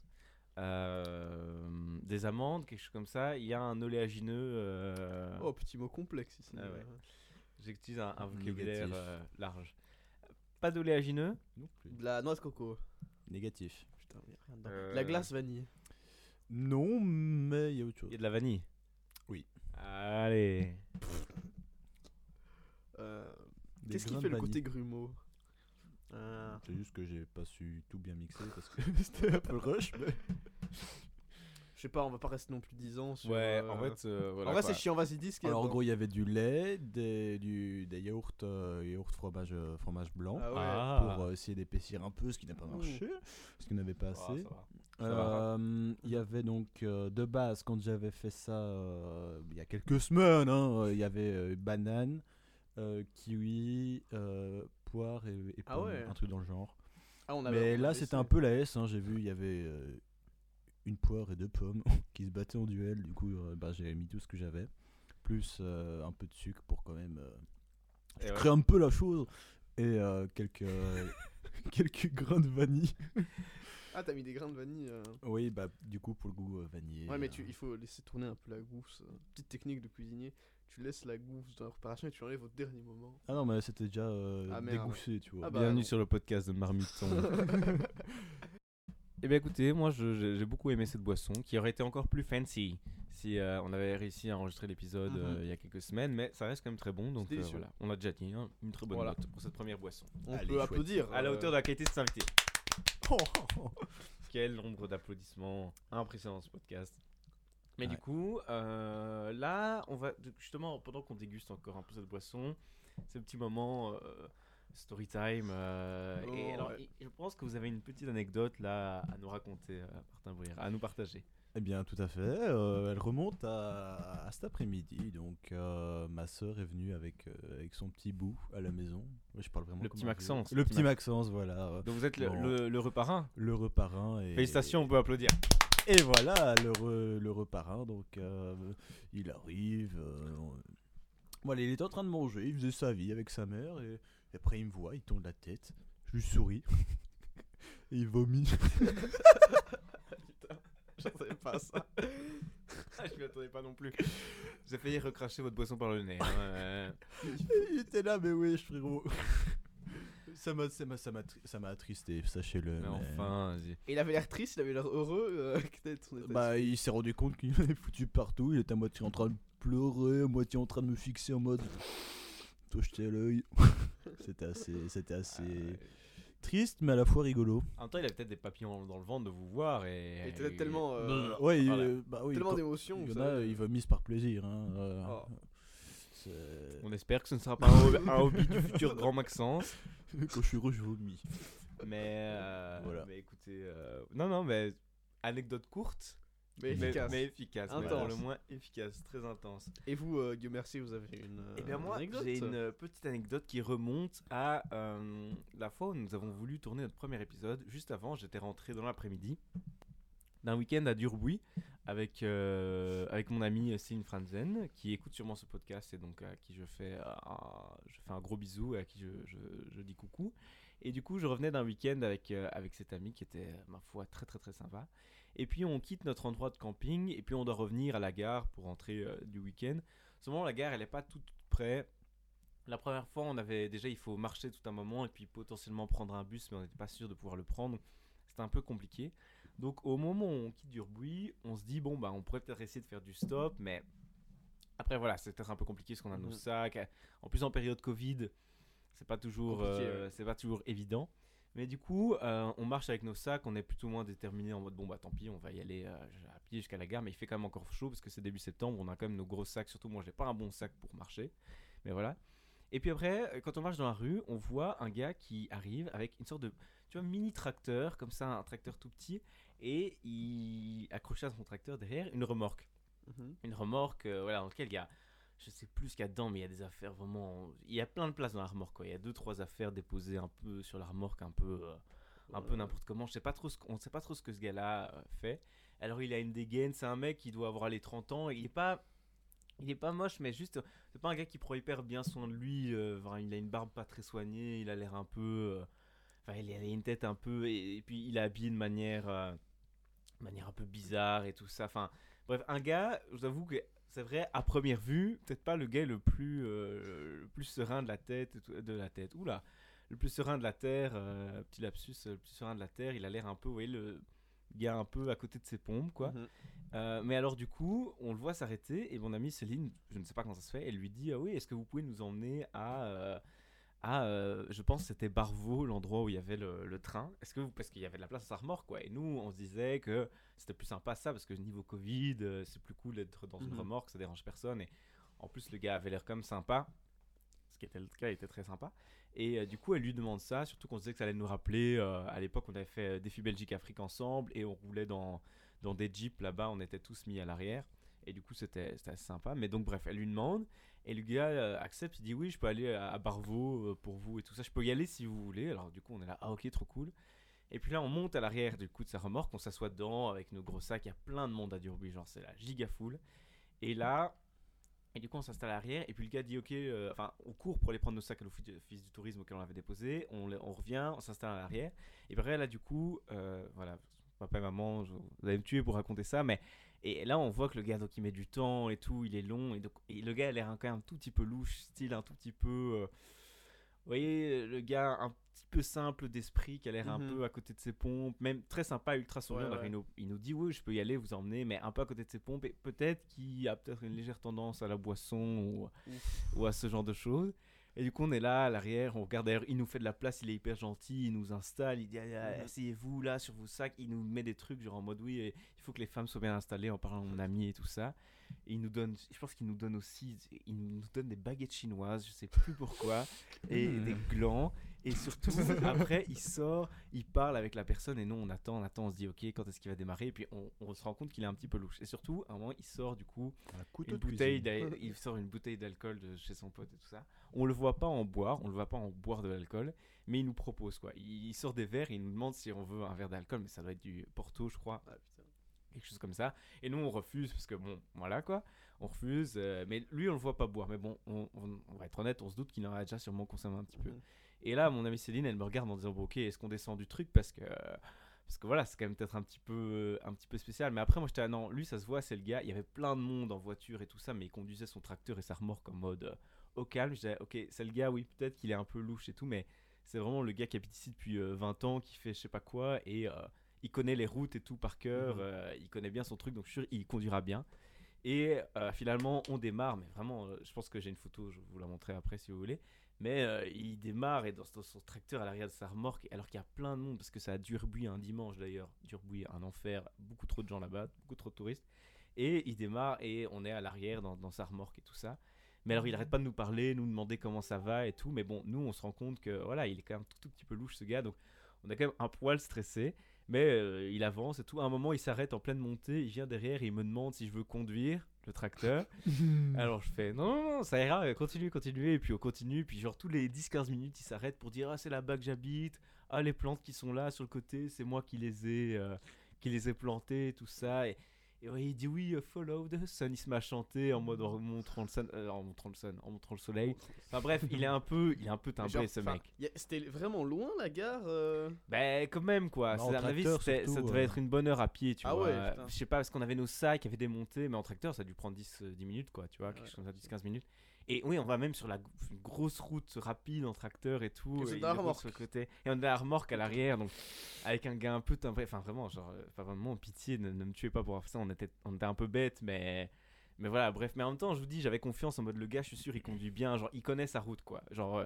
Euh, des amandes, quelque chose comme ça. Il y a un oléagineux. euh, Oh, petit mot complexe ici. Ah ouais. J'utilise un, un vocabulaire euh, large. Pas d'oléagineux Non plus. De la noix de coco. Négatif. Putain, y a rien dedans. Euh, De la glace vanille. Non, mais il y a autre chose. Il y a de la vanille Oui. Allez. Euh, Qu'est-ce qui fait le côté grumeau Ah. C'est juste que j'ai pas su tout bien mixer parce que c'était un peu rush. Mais... Je sais pas, on va pas rester non plus 10 ans sur. Ouais, euh, en fait, euh, voilà. en vrai, c'est chiant, vas-y, dis ce qu'il y a Alors en gros, il y avait du lait, des, du, des yaourts, euh, yaourts fromage, euh, fromage blanc. Ah ouais. Ah. Pour euh, essayer d'épaissir un peu, ce qui n'a pas marché, parce qu'il n'y en avait pas assez. Euh, Il y avait donc euh, de base, quand j'avais fait ça euh, il y a quelques semaines, hein, euh, il y avait euh, banane, euh, kiwi, et, et Ah ouais. un truc dans le genre. Ah, on avait- Mais on là, c'était un peu la S. hein, J'ai vu, il y avait euh, une poire et deux pommes qui se battaient en duel. Du coup, euh, bah, j'ai mis tout ce que j'avais, plus euh, un peu de sucre pour quand même euh, Et ouais. créer un peu la chose et quelques quelques grains de vanille. Ah, t'as mis des grains de vanille. Oui, bah du coup pour le goût vanillé. Ouais, mais tu, il faut laisser tourner un peu la gousse. Petite technique de cuisinier. Tu laisses la gousse dans la préparation et tu enlèves au dernier moment. Ah non, mais c'était déjà euh, Ah, merde. tu vois. Ah bah, Bienvenue non. sur le podcast de Marmiton. Eh bien écoutez, moi je- j'ai j'ai beaucoup aimé cette boisson qui aurait été encore plus fancy si euh, on avait réussi à enregistrer l'épisode Mhm. euh, il y a quelques semaines, mais ça reste quand même très bon. Donc C'est euh, délicieux. voilà, on a déjà dit hein, une très bonne Voilà. note pour cette première boisson. On Allez, peut chouette. applaudir. À la euh, hauteur de la qualité de cet invité. Quel nombre d'applaudissements impressionnant ce podcast. Mais du coup, euh, là, on va justement pendant qu'on déguste encore un peu cette boisson, c'est le petit moment euh, story time. euh, et Oh, alors, ouais. je pense que vous avez une petite anecdote là à nous raconter, Martin Bruyère, à nous partager. Eh bien, tout à fait. euh, elle remonte à, à cet après-midi. Donc, euh, ma sœur est venue avec, euh, avec son petit bout à la maison. Je parle vraiment Le petit Maxence, le petit Maxence, voilà. Donc vous êtes le, Bon. le, le reparrain. Le reparrain. Et, Félicitations, on peut applaudir. Et voilà, le, le. Donc, euh, il arrive. euh, voilà, il était en train de manger. Il faisait sa vie avec sa mère. Et, et après, il me voit. Il tourne la tête. Je lui souris. et il vomit. Je savais pas ça. je m'y attendais pas non plus. J'ai failli recracher votre boisson par le nez. hein, euh. il était là, mais oui, frérot. Ça m'a, ça m'a, ça m'a, ça m'a attristé, sachez-le. mais mais- enfin, vas-y. Et il avait l'air triste, il avait l'air heureux. euh, Bah, il s'est rendu compte qu'il avait foutu partout. Il était à moitié en train de pleurer, à moitié en train de me fixer en mode. Toi, jeter à l'œil. c'était assez, c'était assez Euh, triste, mais à la fois rigolo. en même temps, il avait peut-être des papillons dans le ventre de vous voir et. Il était tellement, euh, ouais, il- voilà. euh, bah oui. Tellement d'émotions. Il y en a, ils vomissent par plaisir. Hein, euh, Oh. C'est- On espère que ce ne sera pas un, hobby- un hobby du futur grand Maxence. Quand je suis heureux, je vomis. Mais, euh, Voilà. mais écoutez, euh, non, non, mais anecdote courte, Mais efficace. mais efficace, mais Intense. pour le moins efficace, très intense. Et vous, euh, Guillaume Mercier, vous avez une. euh, Eh bien moi, anecdote j'ai une euh, petite anecdote qui remonte à euh, la fois où nous avons voulu tourner notre premier épisode. Juste avant, j'étais rentré dans l'après-midi d'un week-end à Durbuy avec, euh, avec mon ami Céline Franzen, qui écoute sûrement ce podcast et donc à qui je fais, euh, un, je fais un gros bisou et à qui je, je- dis coucou. Et du coup, je revenais d'un week-end avec, euh, avec cet ami qui était, ma foi, très très très sympa. Et puis on quitte notre endroit de camping et puis on doit revenir à la gare pour rentrer euh, du week-end. Seulement la gare elle est pas toute près La première fois, on avait déjà, il faut marcher tout un moment et puis potentiellement prendre un bus, mais on n'était pas sûr de pouvoir le prendre. C'était un peu compliqué. Donc au moment où on quitte Durbuy, on se dit bon bah on pourrait peut-être essayer de faire du stop, mais après voilà, c'est peut-être un peu compliqué parce qu'on a nos Mhm. sacs. En plus en période Covid, c'est pas toujours, euh, c'est pas toujours évident. Mais du coup, euh, on marche avec nos sacs, on est plus ou moins déterminé en mode bon bah tant pis, on va y aller euh, à pied jusqu'à la gare, mais il fait quand même encore chaud parce que c'est début septembre, on a quand même nos gros sacs. Surtout moi, j'ai pas un bon sac pour marcher, mais voilà. Et puis après, euh, quand on marche dans la rue, on voit un gars qui arrive avec une sorte de, tu vois, mini tracteur, comme ça, un tracteur tout petit, et il accrochait à son tracteur derrière une remorque. Mhm. Une remorque, euh, voilà, dans laquelle il y a, je sais plus ce qu'il y a dedans, mais il y a des affaires vraiment, il y a plein de places dans la remorque, quoi. Il y a deux, trois affaires déposées un peu sur la remorque, un peu, euh, un peu n'importe comment. Je sais pas trop ce, on sait pas trop ce que ce gars-là euh, fait. Alors il a une dégaine, c'est un mec qui doit avoir les 30 ans. Il est pas, il est pas moche, mais juste, c'est pas un gars qui prend hyper bien soin de lui. euh, il a une barbe pas très soignée, il a l'air un peu, euh, enfin il a une tête un peu, et, et puis il est habillé de manière, euh, manière un peu bizarre et tout ça. Enfin bref, un gars, je vous avoue que c'est vrai à première vue, peut-être pas le gars le plus, euh, le plus serein de la tête, de la tête. Oula le plus serein de la Terre, euh, petit lapsus, euh, le plus serein de la Terre, il a l'air un peu, vous voyez, le gars un peu à côté de ses pompes, quoi. Mhm. Euh, mais alors du coup, on le voit s'arrêter et mon amie Céline, je ne sais pas comment ça se fait, elle lui dit, ah oui, est-ce que vous pouvez nous emmener à... à, euh, je pense que c'était Barvaux, l'endroit où il y avait le, le train. Est-ce que vous, parce qu'il y avait de la place à sa remorque, quoi. Et nous, on se disait que c'était plus sympa ça, parce que niveau Covid, euh, c'est plus cool d'être dans une Mhm. remorque, ça dérange personne. Et en plus, le gars avait l'air comme sympa, ce qui était le cas, il était très sympa. Et euh, du coup, elle lui demande ça, surtout qu'on se disait que ça allait nous rappeler. euh, à l'époque, on avait fait Défi Belgique Afrique ensemble et on roulait dans, dans des jeeps là-bas, on était tous mis à l'arrière. Et du coup, c'était c'était assez sympa. Mais donc, bref, elle lui demande. Et le gars euh, accepte, il dit oui, je peux aller à, Barvaux euh, pour vous et tout ça. Je peux y aller si vous voulez. Alors, du coup, on est là, ah ok, trop cool. Et puis là, on monte à l'arrière du coup de sa remorque, on s'assoit dedans avec nos gros sacs. Il y a plein de monde à Durbuy, genre c'est la giga foule. Et là, et du coup, on s'installe à l'arrière. Et puis le gars dit ok, euh, enfin, on court pour aller prendre nos sacs à l'office du- tourisme auquel on avait déposé. On, on revient, on s'installe à l'arrière. Et puis là, du coup, euh, voilà, papa et maman, vous allez me tuer pour raconter ça, mais. Et là, on voit que le gars, donc, il met du temps et tout, il est long. Et, donc, et le gars a l'air quand même un tout petit peu louche, style un tout petit peu. euh, vous voyez, le gars un petit peu simple d'esprit, qui a l'air un Mhm. peu à côté de ses pompes, même très sympa, ultra souriant. Ouais, Alors, ouais. Il, nous, il nous dit oui, je peux y aller, vous emmener, mais un peu à côté de ses pompes. Et peut-être qu'il a peut-être une légère tendance à la boisson ou, ou à ce genre de choses. Et du coup, on est là à l'arrière, on regarde d'ailleurs, il nous fait de la place, il est hyper gentil, il nous installe, il dit Ah, asseyez-vous là sur vos sacs, il nous met des trucs genre en mode oui, et il faut que les femmes soient bien installées en parlant de mon ami et tout ça. Et il nous donne, je pense qu'il nous donne aussi, il nous donne des baguettes chinoises, je sais plus pourquoi, et des glands. Et surtout, après, il sort, il parle avec la personne, et nous, on attend, on attend, on se dit, ok, quand est-ce qu'il va démarrer? Et puis, on, on se rend compte qu'il est un petit peu louche. Et surtout, à un moment, il sort, du coup, Un une bouteille il sort une bouteille d'alcool de chez son pote et tout ça. On le voit pas en boire, on le voit pas en boire de l'alcool, mais il nous propose quoi. Il, il sort des verres, il nous demande si on veut un verre d'alcool, mais ça doit être du Porto, je crois, Ah, putain. quelque chose comme ça. Et nous on refuse parce que bon, voilà quoi, on refuse. euh, mais lui on le voit pas boire, mais bon, on, on- on va être honnête, on se doute qu'il en a déjà sûrement consommé un petit peu. Et là, mon amie Céline, elle me regarde en disant bon, ok, est-ce qu'on descend du truc parce que parce que voilà, c'est quand même peut-être un petit peu un petit peu spécial. Mais après, moi, j'étais ah non, lui, ça se voit, c'est le gars. Il y avait plein de monde en voiture et tout ça, mais il conduisait son tracteur et sa remorque en mode euh, au calme. Je disais ok, c'est le gars, oui, peut-être qu'il est un peu louche et tout, mais c'est vraiment le gars qui habite ici depuis euh, 20 ans, qui fait je sais pas quoi et euh, il connaît les routes et tout par cœur. Mhm. euh, il connaît bien son truc, donc je suis sûr il conduira bien. Et finalement, on démarre, mais vraiment, je pense que j'ai une photo, je vais vous la montrer après si vous voulez. Mais euh, il démarre et dans, son tracteur à l'arrière de sa remorque, alors qu'il y a plein de monde, parce que ça a Durbuy un dimanche d'ailleurs, Durbuy un enfer, beaucoup trop de gens là-bas, beaucoup trop de touristes. Et il démarre et on est à l'arrière dans, sa remorque et tout ça. Mais alors il arrête pas de nous parler, nous demander comment ça va et tout. Mais bon, nous on se rend compte que voilà, il est quand même tout, tout petit peu louche ce gars, donc on est quand même un poil stressé. Mais euh, il avance et tout. À un moment, il s'arrête en pleine montée, il vient derrière et il me demande si je veux conduire le tracteur. Alors je fais non, non, non, ça ira, euh, continue, continue. Et puis on continue. Puis genre tous les 10-15 minutes, il s'arrête pour dire Ah, c'est là-bas que j'habite. Ah, les plantes qui sont là sur le côté, c'est moi qui les ai, euh, qui les ai plantées, tout ça. Et, et ouais, il dit oui, euh, follow the sun. Il se met à chanter en mode en montrant le sun, euh, en montrant le sun, en montrant le soleil. Enfin bref, il est un peu, il est un peu timbré Genre, ce mec. C'était vraiment loin la gare euh Ben quand même quoi. Bah, C'est- en à mon avis, tracteur, c'était- ça surtout, devait euh. être une bonne heure à pied, tu Ah vois. ouais, Euh, putain. je sais pas parce qu'on avait nos sacs, il y avait des montées, mais en tracteur ça a dû prendre 10, euh, 10 minutes quoi, tu vois, quelque chose comme ça, 10-15 minutes. Et oui, on va même sur la une grosse route rapide en tracteur et tout. Et et la remorque. sur le côté. Et on a la remorque à l'arrière, donc avec un gars un peu timbré. Enfin, vraiment, genre, euh, enfin, vraiment, pitié, ne, ne me tuez pas pour avoir fait ça. On était, on était un peu bêtes, mais. Mais voilà, bref. Mais en même temps, je vous dis, j'avais confiance en mode le gars, je suis sûr, il conduit bien. Genre, il connaît sa route, quoi. Genre, euh,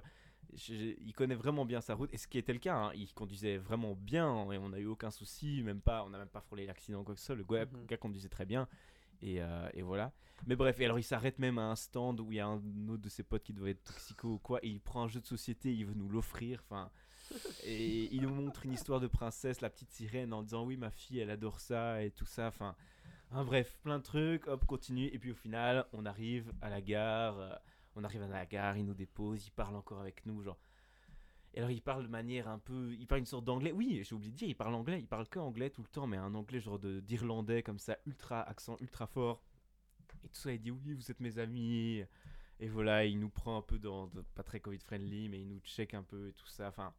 je- je- il connaît vraiment bien sa route. Et ce qui était le cas, hein, il conduisait vraiment bien. Et on n'a eu aucun souci. Même pas, on n'a même pas frôlé l'accident quoi que ce soit. Le gars, Mhm. le gars conduisait très bien. Et, euh, et voilà. Mais bref, et alors il s'arrête même à un stand où il y a un autre de ses potes qui doit être toxico ou quoi, et il prend un jeu de société, il veut nous l'offrir, enfin, et il nous montre une histoire de princesse, la petite sirène, en disant oui ma fille elle adore ça et tout ça, enfin, hein, bref, plein de trucs, hop, continue, et puis au final on arrive à la gare, euh, on arrive à la gare, il nous dépose, il parle encore avec nous, genre. Et alors il parle de manière un peu, il parle une sorte d'anglais. Oui, j'ai oublié de dire, il parle anglais. Il parle que anglais tout le temps, mais un anglais genre d'irlandais comme ça, ultra accent ultra fort. Et tout ça, il dit oui, vous êtes mes amis. Et voilà, il nous prend un peu dans, pas très Covid friendly, mais il nous check un peu et tout ça. Enfin,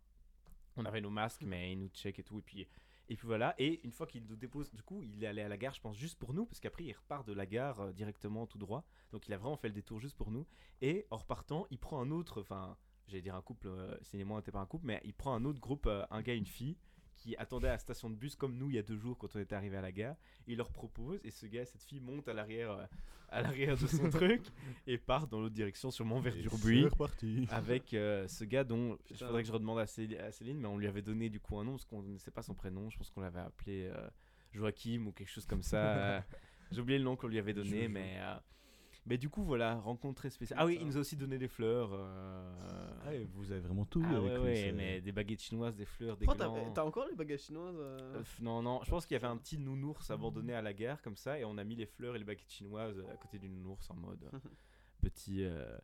on avait nos masques, mais il nous check et tout. Et puis, et puis voilà. Et une fois qu'il nous dépose, du coup, il est allé à la gare, je pense, juste pour nous, parce qu'après, il repart de la gare euh, directement tout droit. Donc, il a vraiment fait le détour juste pour nous. Et en repartant, il prend un autre, enfin, j'allais dire un couple, euh, cinéma n'était pas un couple, mais il prend un autre groupe, euh, un gars et une fille, qui attendaient à la station de bus comme nous il y a deux jours quand on était arrivé à la gare. Il leur propose, et ce gars et cette fille montent à l'arrière, euh, à l'arrière de son truc et partent dans l'autre direction, sûrement vers Durbuy. C'est. Avec euh, ce gars dont il faudrait que je redemande à, Céline, mais on lui avait donné du coup un nom parce qu'on ne sait pas son prénom. Je pense qu'on l'avait appelé euh, Joachim ou quelque chose comme ça. J'ai oublié le nom qu'on lui avait donné, mais euh, mais du coup voilà, rencontre très spéciale. Ah oui, il nous a aussi donné des fleurs. euh, Ah, et vous avez vraiment tout ah avec ouais, lui, ouais, c'est- mais des baguettes chinoises, des fleurs, des Pourquoi t'as glands. t'as encore les bagages chinoises euh Euh, non, non, je pense qu'il y avait un petit nounours abandonné à la gare comme ça, et on a mis les fleurs et les baguettes chinoises à côté du nounours en mode euh, petit. euh,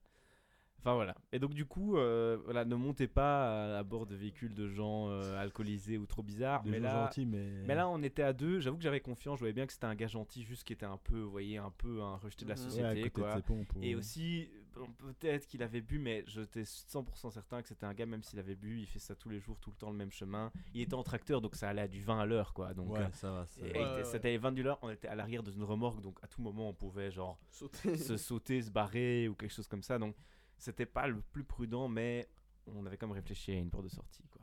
Enfin voilà. Et donc du coup, euh, voilà, ne montez pas à, à bord de véhicules de gens euh, alcoolisés ou trop bizarres. Des mais gens là, gentils, mais. mais là, on était à deux. J'avoue que j'avais confiance. Je voyais bien que c'était un gars gentil, juste qui était un peu, vous voyez, un peu un rejeté de la. Ouais, à société, côté quoi. de ses pompes. Et aussi, bon, peut-être qu'il avait bu, mais j'étais 100% certain que c'était un gars, même s'il avait bu, il fait ça tous les jours, tout le temps, le même chemin. Il était en tracteur, donc ça allait à du 20 à l'heure, quoi. Donc, Ouais, euh, ça va. Ouais, c'était les 20 de l'heure, on était à l'arrière de une remorque, donc à tout moment, on pouvait, genre, Sauter. se sauter, se barrer ou quelque chose comme ça. Donc, c'était pas le plus prudent, mais on avait quand même réfléchi à une porte de sortie, quoi.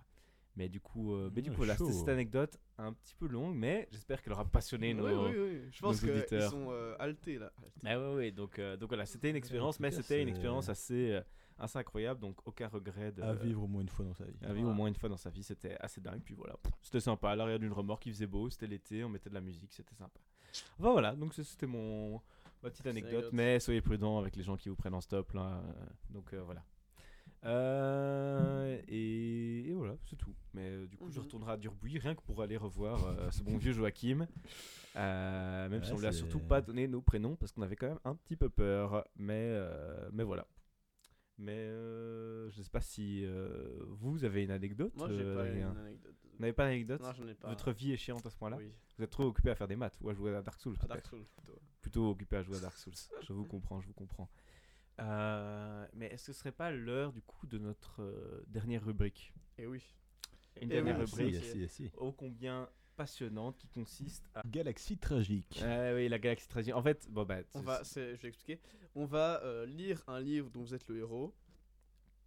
Mais du coup, euh, mais du Ouais, coup voilà, c'était cette anecdote un petit peu longue, mais j'espère qu'elle aura passionné nos. Oui, oui, oui. Je pense nos qu'ils sont euh, haltés là. Haltés. Ah ouais, ouais, donc, euh, donc voilà, c'était une expérience, mais c'était une expérience assez, euh, assez incroyable, donc aucun regret de. À vivre au moins une fois dans sa vie. à vivre au moins une fois dans sa vie, c'était assez dingue. Puis voilà, c'était sympa. À l'arrière d'une remorque, il faisait beau, c'était l'été, on mettait de la musique, c'était sympa. Enfin voilà, donc c'était mon ma petite anecdote, mais soyez prudents avec les gens qui vous prennent en stop là. donc euh, voilà. Euh, et, et voilà, c'est tout. Mais euh, du coup, je Mhm. retournerai à Durbuy rien que pour aller revoir ce bon vieux Joachim. Même si on lui a surtout pas donné nos prénoms parce qu'on avait quand même un petit peu peur. Mais, mais voilà. Mais je sais pas si vous avez une anecdote. Moi, j'ai pas une anecdote. Vous n'avez pas d'anecdote. Votre vie est chiante à ce point-là Oui, Vous êtes trop occupé à faire des maths ou à jouer à Dark Souls à peut-être Dark Souls plutôt. Plutôt occupé à jouer à Dark Souls. je vous comprends, je vous comprends. Euh, mais est-ce que ce serait pas l'heure du coup de notre euh, dernière rubrique? Et oui. Une Eh dernière oui, si, rubrique si, si. ô combien passionnante qui consiste à. Galaxie tragique. Ah oui, la galaxie tragique. En fait, bon bah. On va, je vais expliquer. On va euh, lire un livre dont vous êtes le héros.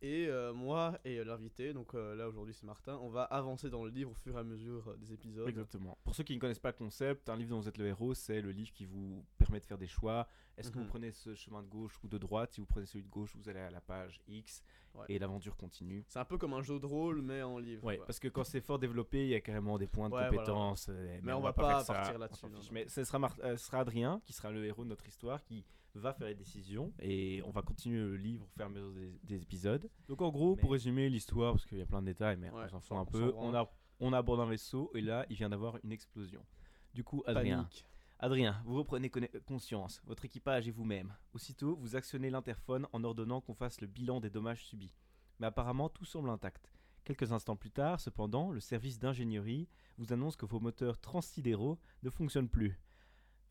Et euh, moi et euh, l'invité, donc euh, là aujourd'hui c'est Martin, on va avancer dans le livre au fur et à mesure euh, des épisodes. Exactement. Pour ceux qui ne connaissent pas le concept, un livre dont vous êtes le héros, c'est le livre qui vous permet de faire des choix. Est-ce que vous Mhm. prenez ce chemin de gauche ou de droite? Si vous prenez celui de gauche, vous allez à la page X Ouais. et l'aventure continue. C'est un peu comme un jeu de rôle mais en livre. Ouais, quoi. parce que quand c'est fort développé, il y a carrément des points de Ouais, voilà. euh, Mais on va pas partir on là-dessus. Mais ce sera, Mar- ce sera Adrien qui sera le héros de notre histoire qui va faire les décisions et on va continuer le livre au fur et à mesure des, des épisodes. Donc en gros, pour résumer l'histoire, parce qu'il y a plein de détails, mais Ouais, on s'en fout un peu, on, a, on aborde un vaisseau et là, il vient d'avoir une explosion. Du coup, Adrien, Panique. Adrien, vous reprenez conscience, votre équipage et vous-même. Aussitôt, vous actionnez l'interphone en ordonnant qu'on fasse le bilan des dommages subis. Mais apparemment, tout semble intact. Quelques instants plus tard, cependant, le service d'ingénierie vous annonce que vos moteurs transsidéraux ne fonctionnent plus.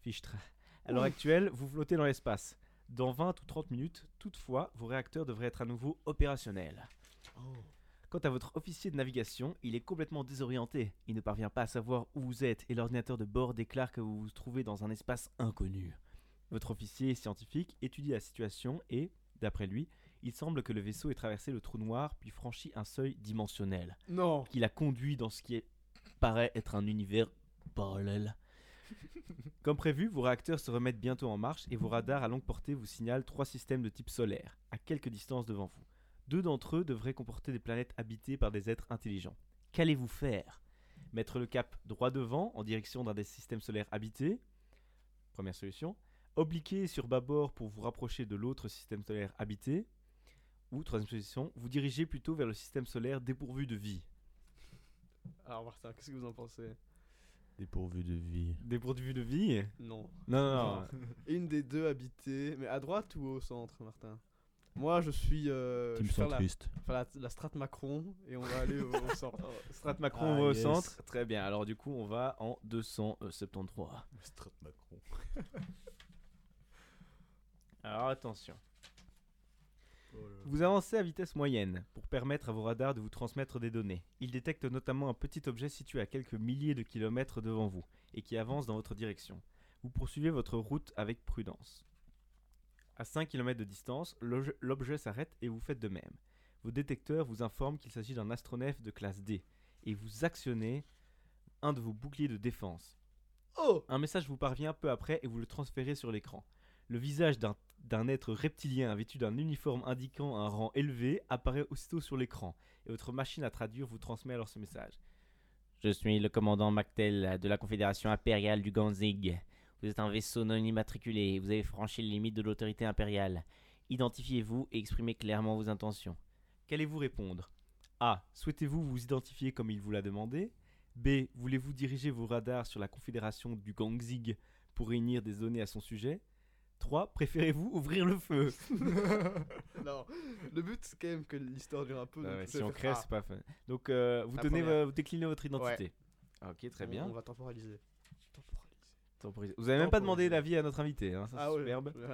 Fichtre. À l'heure actuelle, vous flottez dans l'espace. Dans 20 ou 30 minutes, toutefois, vos réacteurs devraient être à nouveau opérationnels. Quant à votre officier de navigation, il est complètement désorienté. Il ne parvient pas à savoir où vous êtes et l'ordinateur de bord déclare que vous vous trouvez dans un espace inconnu. Votre officier scientifique étudie la situation et, D'après lui, il semble que le vaisseau ait traversé le trou noir puis franchi un seuil dimensionnel, Non. qui l'a conduit dans ce qui est- paraît être un univers parallèle. Comme prévu, vos réacteurs se remettent bientôt en marche et vos radars à longue portée vous signalent trois systèmes de type solaire, à quelque distance devant vous. Deux d'entre eux devraient comporter des planètes habitées par des êtres intelligents. Qu'allez-vous faire? Mettre le cap droit devant en direction d'un des systèmes solaires habités? Première solution. Obliquer sur bâbord pour vous rapprocher de l'autre système solaire habité? Ou troisième solution, vous dirigez plutôt vers le système solaire dépourvu de vie. Alors Martin, qu'est-ce que vous en pensez? Dépourvu de vie. Dépourvu de vie? Non. Non, non, non. Une des deux habitées, mais à droite ou au centre, Martin? Moi, je suis. Euh, Team je faire la, centriste. faire la, la strate Macron et on va aller au, au centre. Strat Macron Ah, on va au yes. centre? Très bien. Alors du coup, on va en 273. Strat Macron. Alors attention. Vous avancez à vitesse moyenne pour permettre à vos radars de vous transmettre des données. Ils détectent notamment un petit objet situé à quelques milliers de kilomètres devant vous et qui avance dans votre direction. Vous poursuivez votre route avec prudence. À 5 km de distance, l'obje- l'objet s'arrête et vous faites de même. Vos détecteurs vous informent qu'il s'agit d'un astronef de classe D et vous actionnez un de vos boucliers de défense. Oh Un message vous parvient peu après et vous le transférez sur l'écran. Le visage d'un d'un être reptilien vêtu d'un uniforme indiquant un rang élevé apparaît aussitôt sur l'écran et votre machine à traduire vous transmet alors ce message. Je suis le commandant Mactel de la Confédération impériale du Ganzig. Vous êtes un vaisseau non immatriculé. Vous avez franchi les limites de l'autorité impériale. Identifiez-vous et exprimez clairement vos intentions. Qu'allez-vous répondre? A. Souhaitez-vous vous identifier comme il vous l'a demandé? B. Voulez-vous diriger vos radars sur la Confédération du Gangzig pour réunir des données à son sujet? 3. Préférez-vous ouvrir le feu? Non, le but c'est quand même que l'histoire dure un peu. donc Ah ouais, je Si on crève, Ah, c'est pas fun. Donc, euh, vous, La première. vous déclinez votre identité. Ah, Ok, très on- bien. On va temporaliser. Temporaliser. Vous avez même pas demandé l'avis à notre invité, hein, ça, Ah c'est ouais, superbe. battre. vais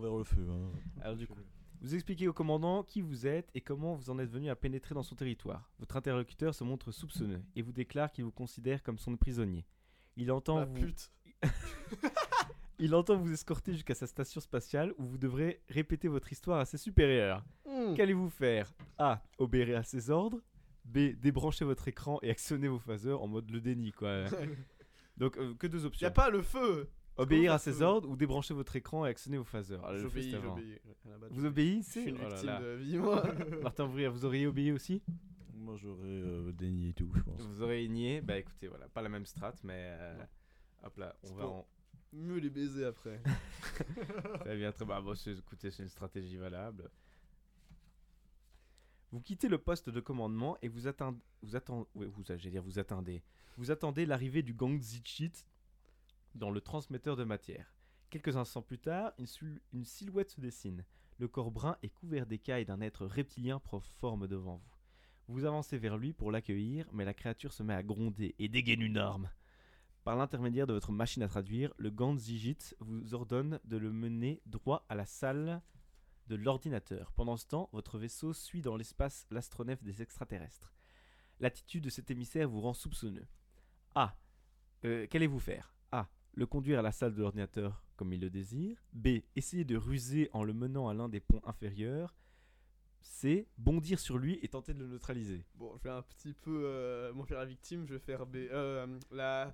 vers le feu. hein. Alors du coup, vous expliquez au commandant qui vous êtes et comment vous en êtes venu à pénétrer dans son territoire. Votre interlocuteur se montre soupçonneux et vous déclare qu'il vous considère comme son prisonnier. Il entend, Ah, vous, pute. il entend vous escorter jusqu'à sa station spatiale où vous devrez répéter votre histoire à ses supérieurs. Hmm. Qu'allez-vous faire? A. Obéir à ses ordres. B. Débrancher votre écran et actionner vos phaseurs en mode le déni, quoi. Donc, euh, que deux Y options. a pas le feu Obéir à ses ordres ou débrancher votre écran et actionner vos phaseurs. Ah, J'obéis, j'obéis. Vous Je obéissez suis une Oh là victime là. de vie, moi. Martin Ouvrier, vous auriez obéi aussi? Moi, j'aurais euh, dénié tout, je pense. Vous auriez nié Bah écoutez, voilà, pas la même strat, mais euh, hop là, on C'est va bon. en. Mieux les baiser après. Très bien, très bien. Bon, écoutez, c'est une stratégie valable. Vous quittez le poste de commandement et vous attendez. Vous attendez. Vous, dire, vous attendez. Vous attendez l'arrivée du gang Zichit dans le transmetteur de matière. Quelques instants plus tard, une, sil- une silhouette se dessine. Le corps brun est couvert d'écailles d'un être reptilien prend forme devant vous. Vous avancez vers lui pour l'accueillir, mais la créature se met à gronder et dégaine une arme. Par l'intermédiaire de votre machine à traduire, le Ganzigit vous ordonne de le mener droit à la salle de l'ordinateur. Pendant ce temps, votre vaisseau suit dans l'espace l'astronef des extraterrestres. L'attitude de cet émissaire vous rend soupçonneux. A. Euh, Qu'allez-vous faire? A. Le conduire à la salle de l'ordinateur comme il le désire. B. Essayer de ruser en le menant à l'un des ponts inférieurs. C. Bondir sur lui et tenter de le neutraliser. Bon, je vais un petit peu euh, m'en faire la victime. Je vais faire B. Euh, la.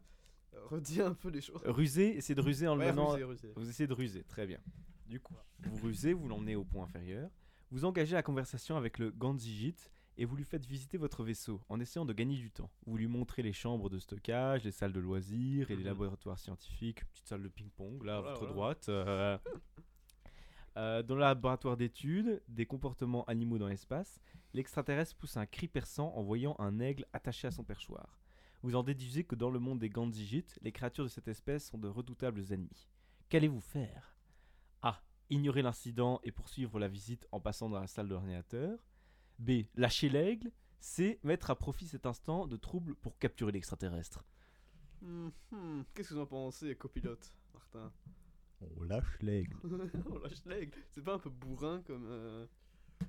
Redis un peu les choses. Ruser, essayer de ruser en le Ouais, menant. Vous essayez de ruser, très bien. Du coup, vous rusez, vous l'emmenez au point inférieur. Vous engagez la conversation avec le Ganzigit et vous lui faites visiter votre vaisseau en essayant de gagner du temps. Vous lui montrez les chambres de stockage, les salles de loisirs et les Mhm. laboratoires scientifiques, petite salle de ping-pong là à Voilà, votre voilà. droite. euh. Euh, dans le laboratoire d'études des comportements animaux dans l'espace, l'extraterrestre pousse un cri perçant en voyant un aigle attaché à son perchoir. Vous en déduisez que dans le monde des Ganzigites, les créatures de cette espèce sont de redoutables ennemis. Qu'allez-vous faire? A. Ignorer l'incident et poursuivre la visite en passant dans la salle de l'ordinateur. B. Lâcher l'aigle. C. Mettre à profit cet instant de trouble pour capturer l'extraterrestre. Hmm, hmm. Qu'est-ce que vous en pensez, copilote, Martin? On lâche l'aigle. On lâche l'aigle. C'est pas un peu bourrin comme. euh,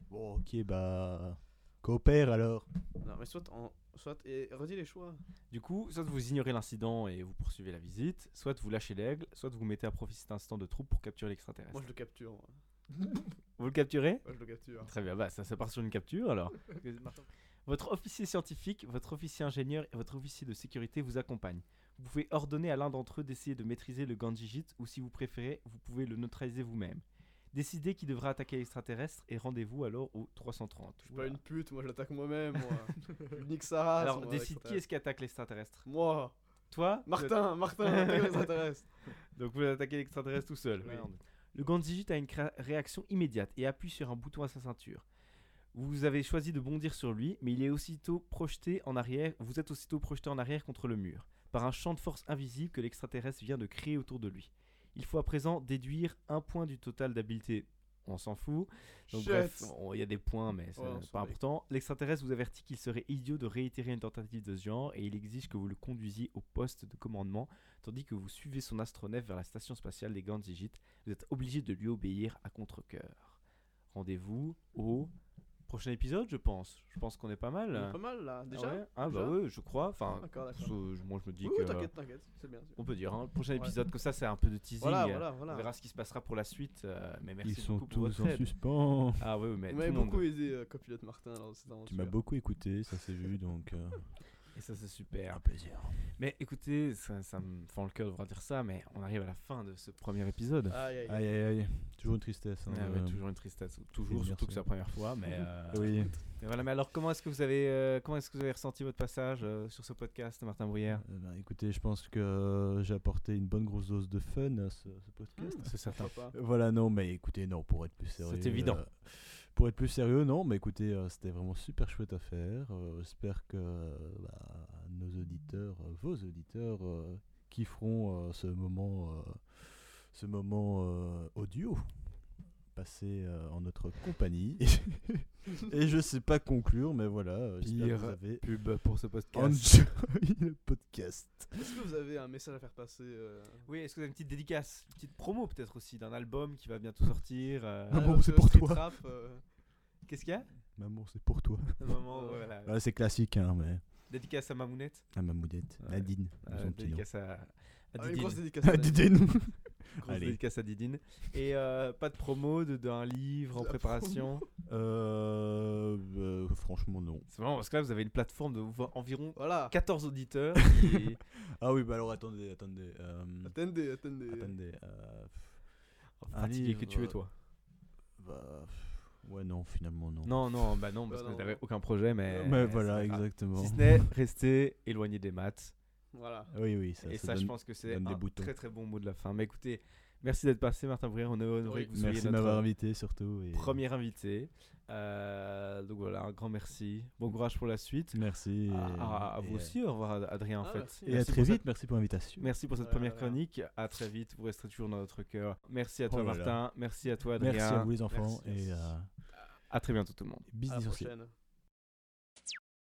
Bon, ok, bah. Coopère alors. Non, mais soit en. Soit. Et redis les choix. Du coup, soit vous ignorez l'incident et vous poursuivez la visite, soit vous lâchez l'aigle, soit vous mettez à profit cet instant de trouble pour capturer l'extraterrestre. Moi, je le capture. moi. Vous le capturez Ouais, je le capture. Très bien, bah, ça, ça part sur une capture alors. votre officier scientifique, votre officier ingénieur et votre officier de sécurité vous accompagnent. Vous pouvez ordonner à l'un d'entre eux d'essayer de maîtriser le Ganjijit ou si vous préférez, vous pouvez le neutraliser vous-même. Décidez qui devra attaquer l'extraterrestre et rendez-vous alors au 330. Je suis pas une pute, moi j'attaque moi-même, moi. je nique sa race. Alors moi, décide qui est-ce qui attaque l'extraterrestre? Moi Toi? Martin Martin attaque l'extraterrestre Donc vous attaquez l'extraterrestre tout seul. Oui. Le Ganjijit a une réaction immédiate et appuie sur un bouton à sa ceinture. Vous avez choisi de bondir sur lui, mais il est aussitôt projeté en arrière. Vous êtes aussitôt projeté en arrière contre le mur par un champ de force invisible que l'extraterrestre vient de créer autour de lui. Il faut à présent déduire un point du total d'habileté. On s'en fout. Donc Shit. bref, il y a des points, mais c'est Ouais, s'en pas important. L'extraterrestre vous avertit qu'il serait idiot de réitérer une tentative de ce genre et il exige que vous le conduisiez au poste de commandement tandis que vous suivez son astronef vers la station spatiale des Ganjijit. Vous êtes obligé de lui obéir à contre-coeur. Rendez-vous au prochain épisode, je pense. Je pense qu'on est pas mal. On est Pas mal là, Ah déjà ouais Ah bah ouais, je crois. Enfin, D'accord, d'accord. ce- moi je me dis Oui, que oui, t'inquiète, t'inquiète, c'est bien. on peut dire hein, le prochain Ouais. épisode comme ça, c'est un peu de teasing. Voilà, euh, voilà, On voilà. verra ce qui se passera pour la suite. euh, mais merci Ils sont pour votre tous en aide. suspens. Ah oui, mais le monde. beaucoup aidé, euh, copilote Martin. Tu m'as beaucoup écouté, ça s'est vu donc. euh, Et ça c'est super. un plaisir. Mais écoutez, ça, ça me fend le cœur de voir dire ça, mais on arrive à la fin de ce premier épisode. Aïe, aïe, Aïe aïe aïe, toujours une tristesse. hein, Ah ouais, euh, toujours une tristesse, toujours, surtout que c'est la première fois, mais, euh, Oui. mais voilà. Mais alors, comment est-ce que vous avez, euh, comment est-ce que vous avez ressenti votre passage euh, sur ce podcast, Martin Bruyère Euh, bah, écoutez, je pense que euh, j'ai apporté une bonne grosse dose de fun à ce, ce podcast. C'est certain. Euh, Voilà, non, mais écoutez, non, pour être plus sérieux. C'est évident. Pour être plus sérieux, non, mais écoutez, euh, c'était vraiment super chouette à faire. Euh, J'espère que bah, nos auditeurs, euh, vos auditeurs, kifferont ce moment, ce moment audio passé euh, en notre compagnie. Et je sais pas conclure, mais voilà, euh, j'espère que Pire vous avez pub pour ce podcast. enjoy le podcast. Est-ce que vous avez un message à faire passer euh, Oui, est-ce que vous avez une petite dédicace, une petite promo peut-être aussi d'un album qui va bientôt sortir euh, bon, parce c'est pour toi. Euh, Qu'est-ce qu'il y a? Maman, c'est pour toi. Voilà. C'est classique, hein, mais. Dédicace à Mamounette, À ma moudette. Ouais. Nadine. euh, dédicace à, à ah, une grosse dédicace. à Nadine. Didine. Grosse Allez. dédicace à Didine. Et euh, pas de promo de- d'un livre en préparation. Euh, euh, franchement, non. C'est vraiment parce que là, vous avez une plateforme de vo- environ Voilà. 14 auditeurs. qui- Ah oui, bah alors attendez, attendez. euh, Attendez, attendez. attendez. euh, Un Fatigué que tu es, toi. bah, ouais, non, finalement, non. Non, non, bah non, parce Bah que non. t'avais aucun projet, mais. Mais c'est voilà, pas grave. exactement. Si ce n'est rester éloigné des maths. Voilà. Oui, oui, ça, Et ça ça, je pense que c'est un boutons. très très bon mot de la fin. Mais écoutez, merci d'être passé, Martin Bruyère. On est honoré Oui. que vous soyez Merci de notre m'avoir invité surtout. Et... premier invité. Euh, donc voilà, un grand merci. Bon courage pour la suite. Merci. À, à- à et- vous aussi, au revoir Adrien en Ah, fait. merci. Et à très vite, merci pour l'invitation. Merci pour cette première chronique. À très vite. Vous resterez toujours dans notre cœur. Merci à toi Oh là. Martin. Merci à toi Adrien. Merci à vous les enfants Merci, et euh, À très bientôt tout le monde. À bisous la sorciers. prochaine.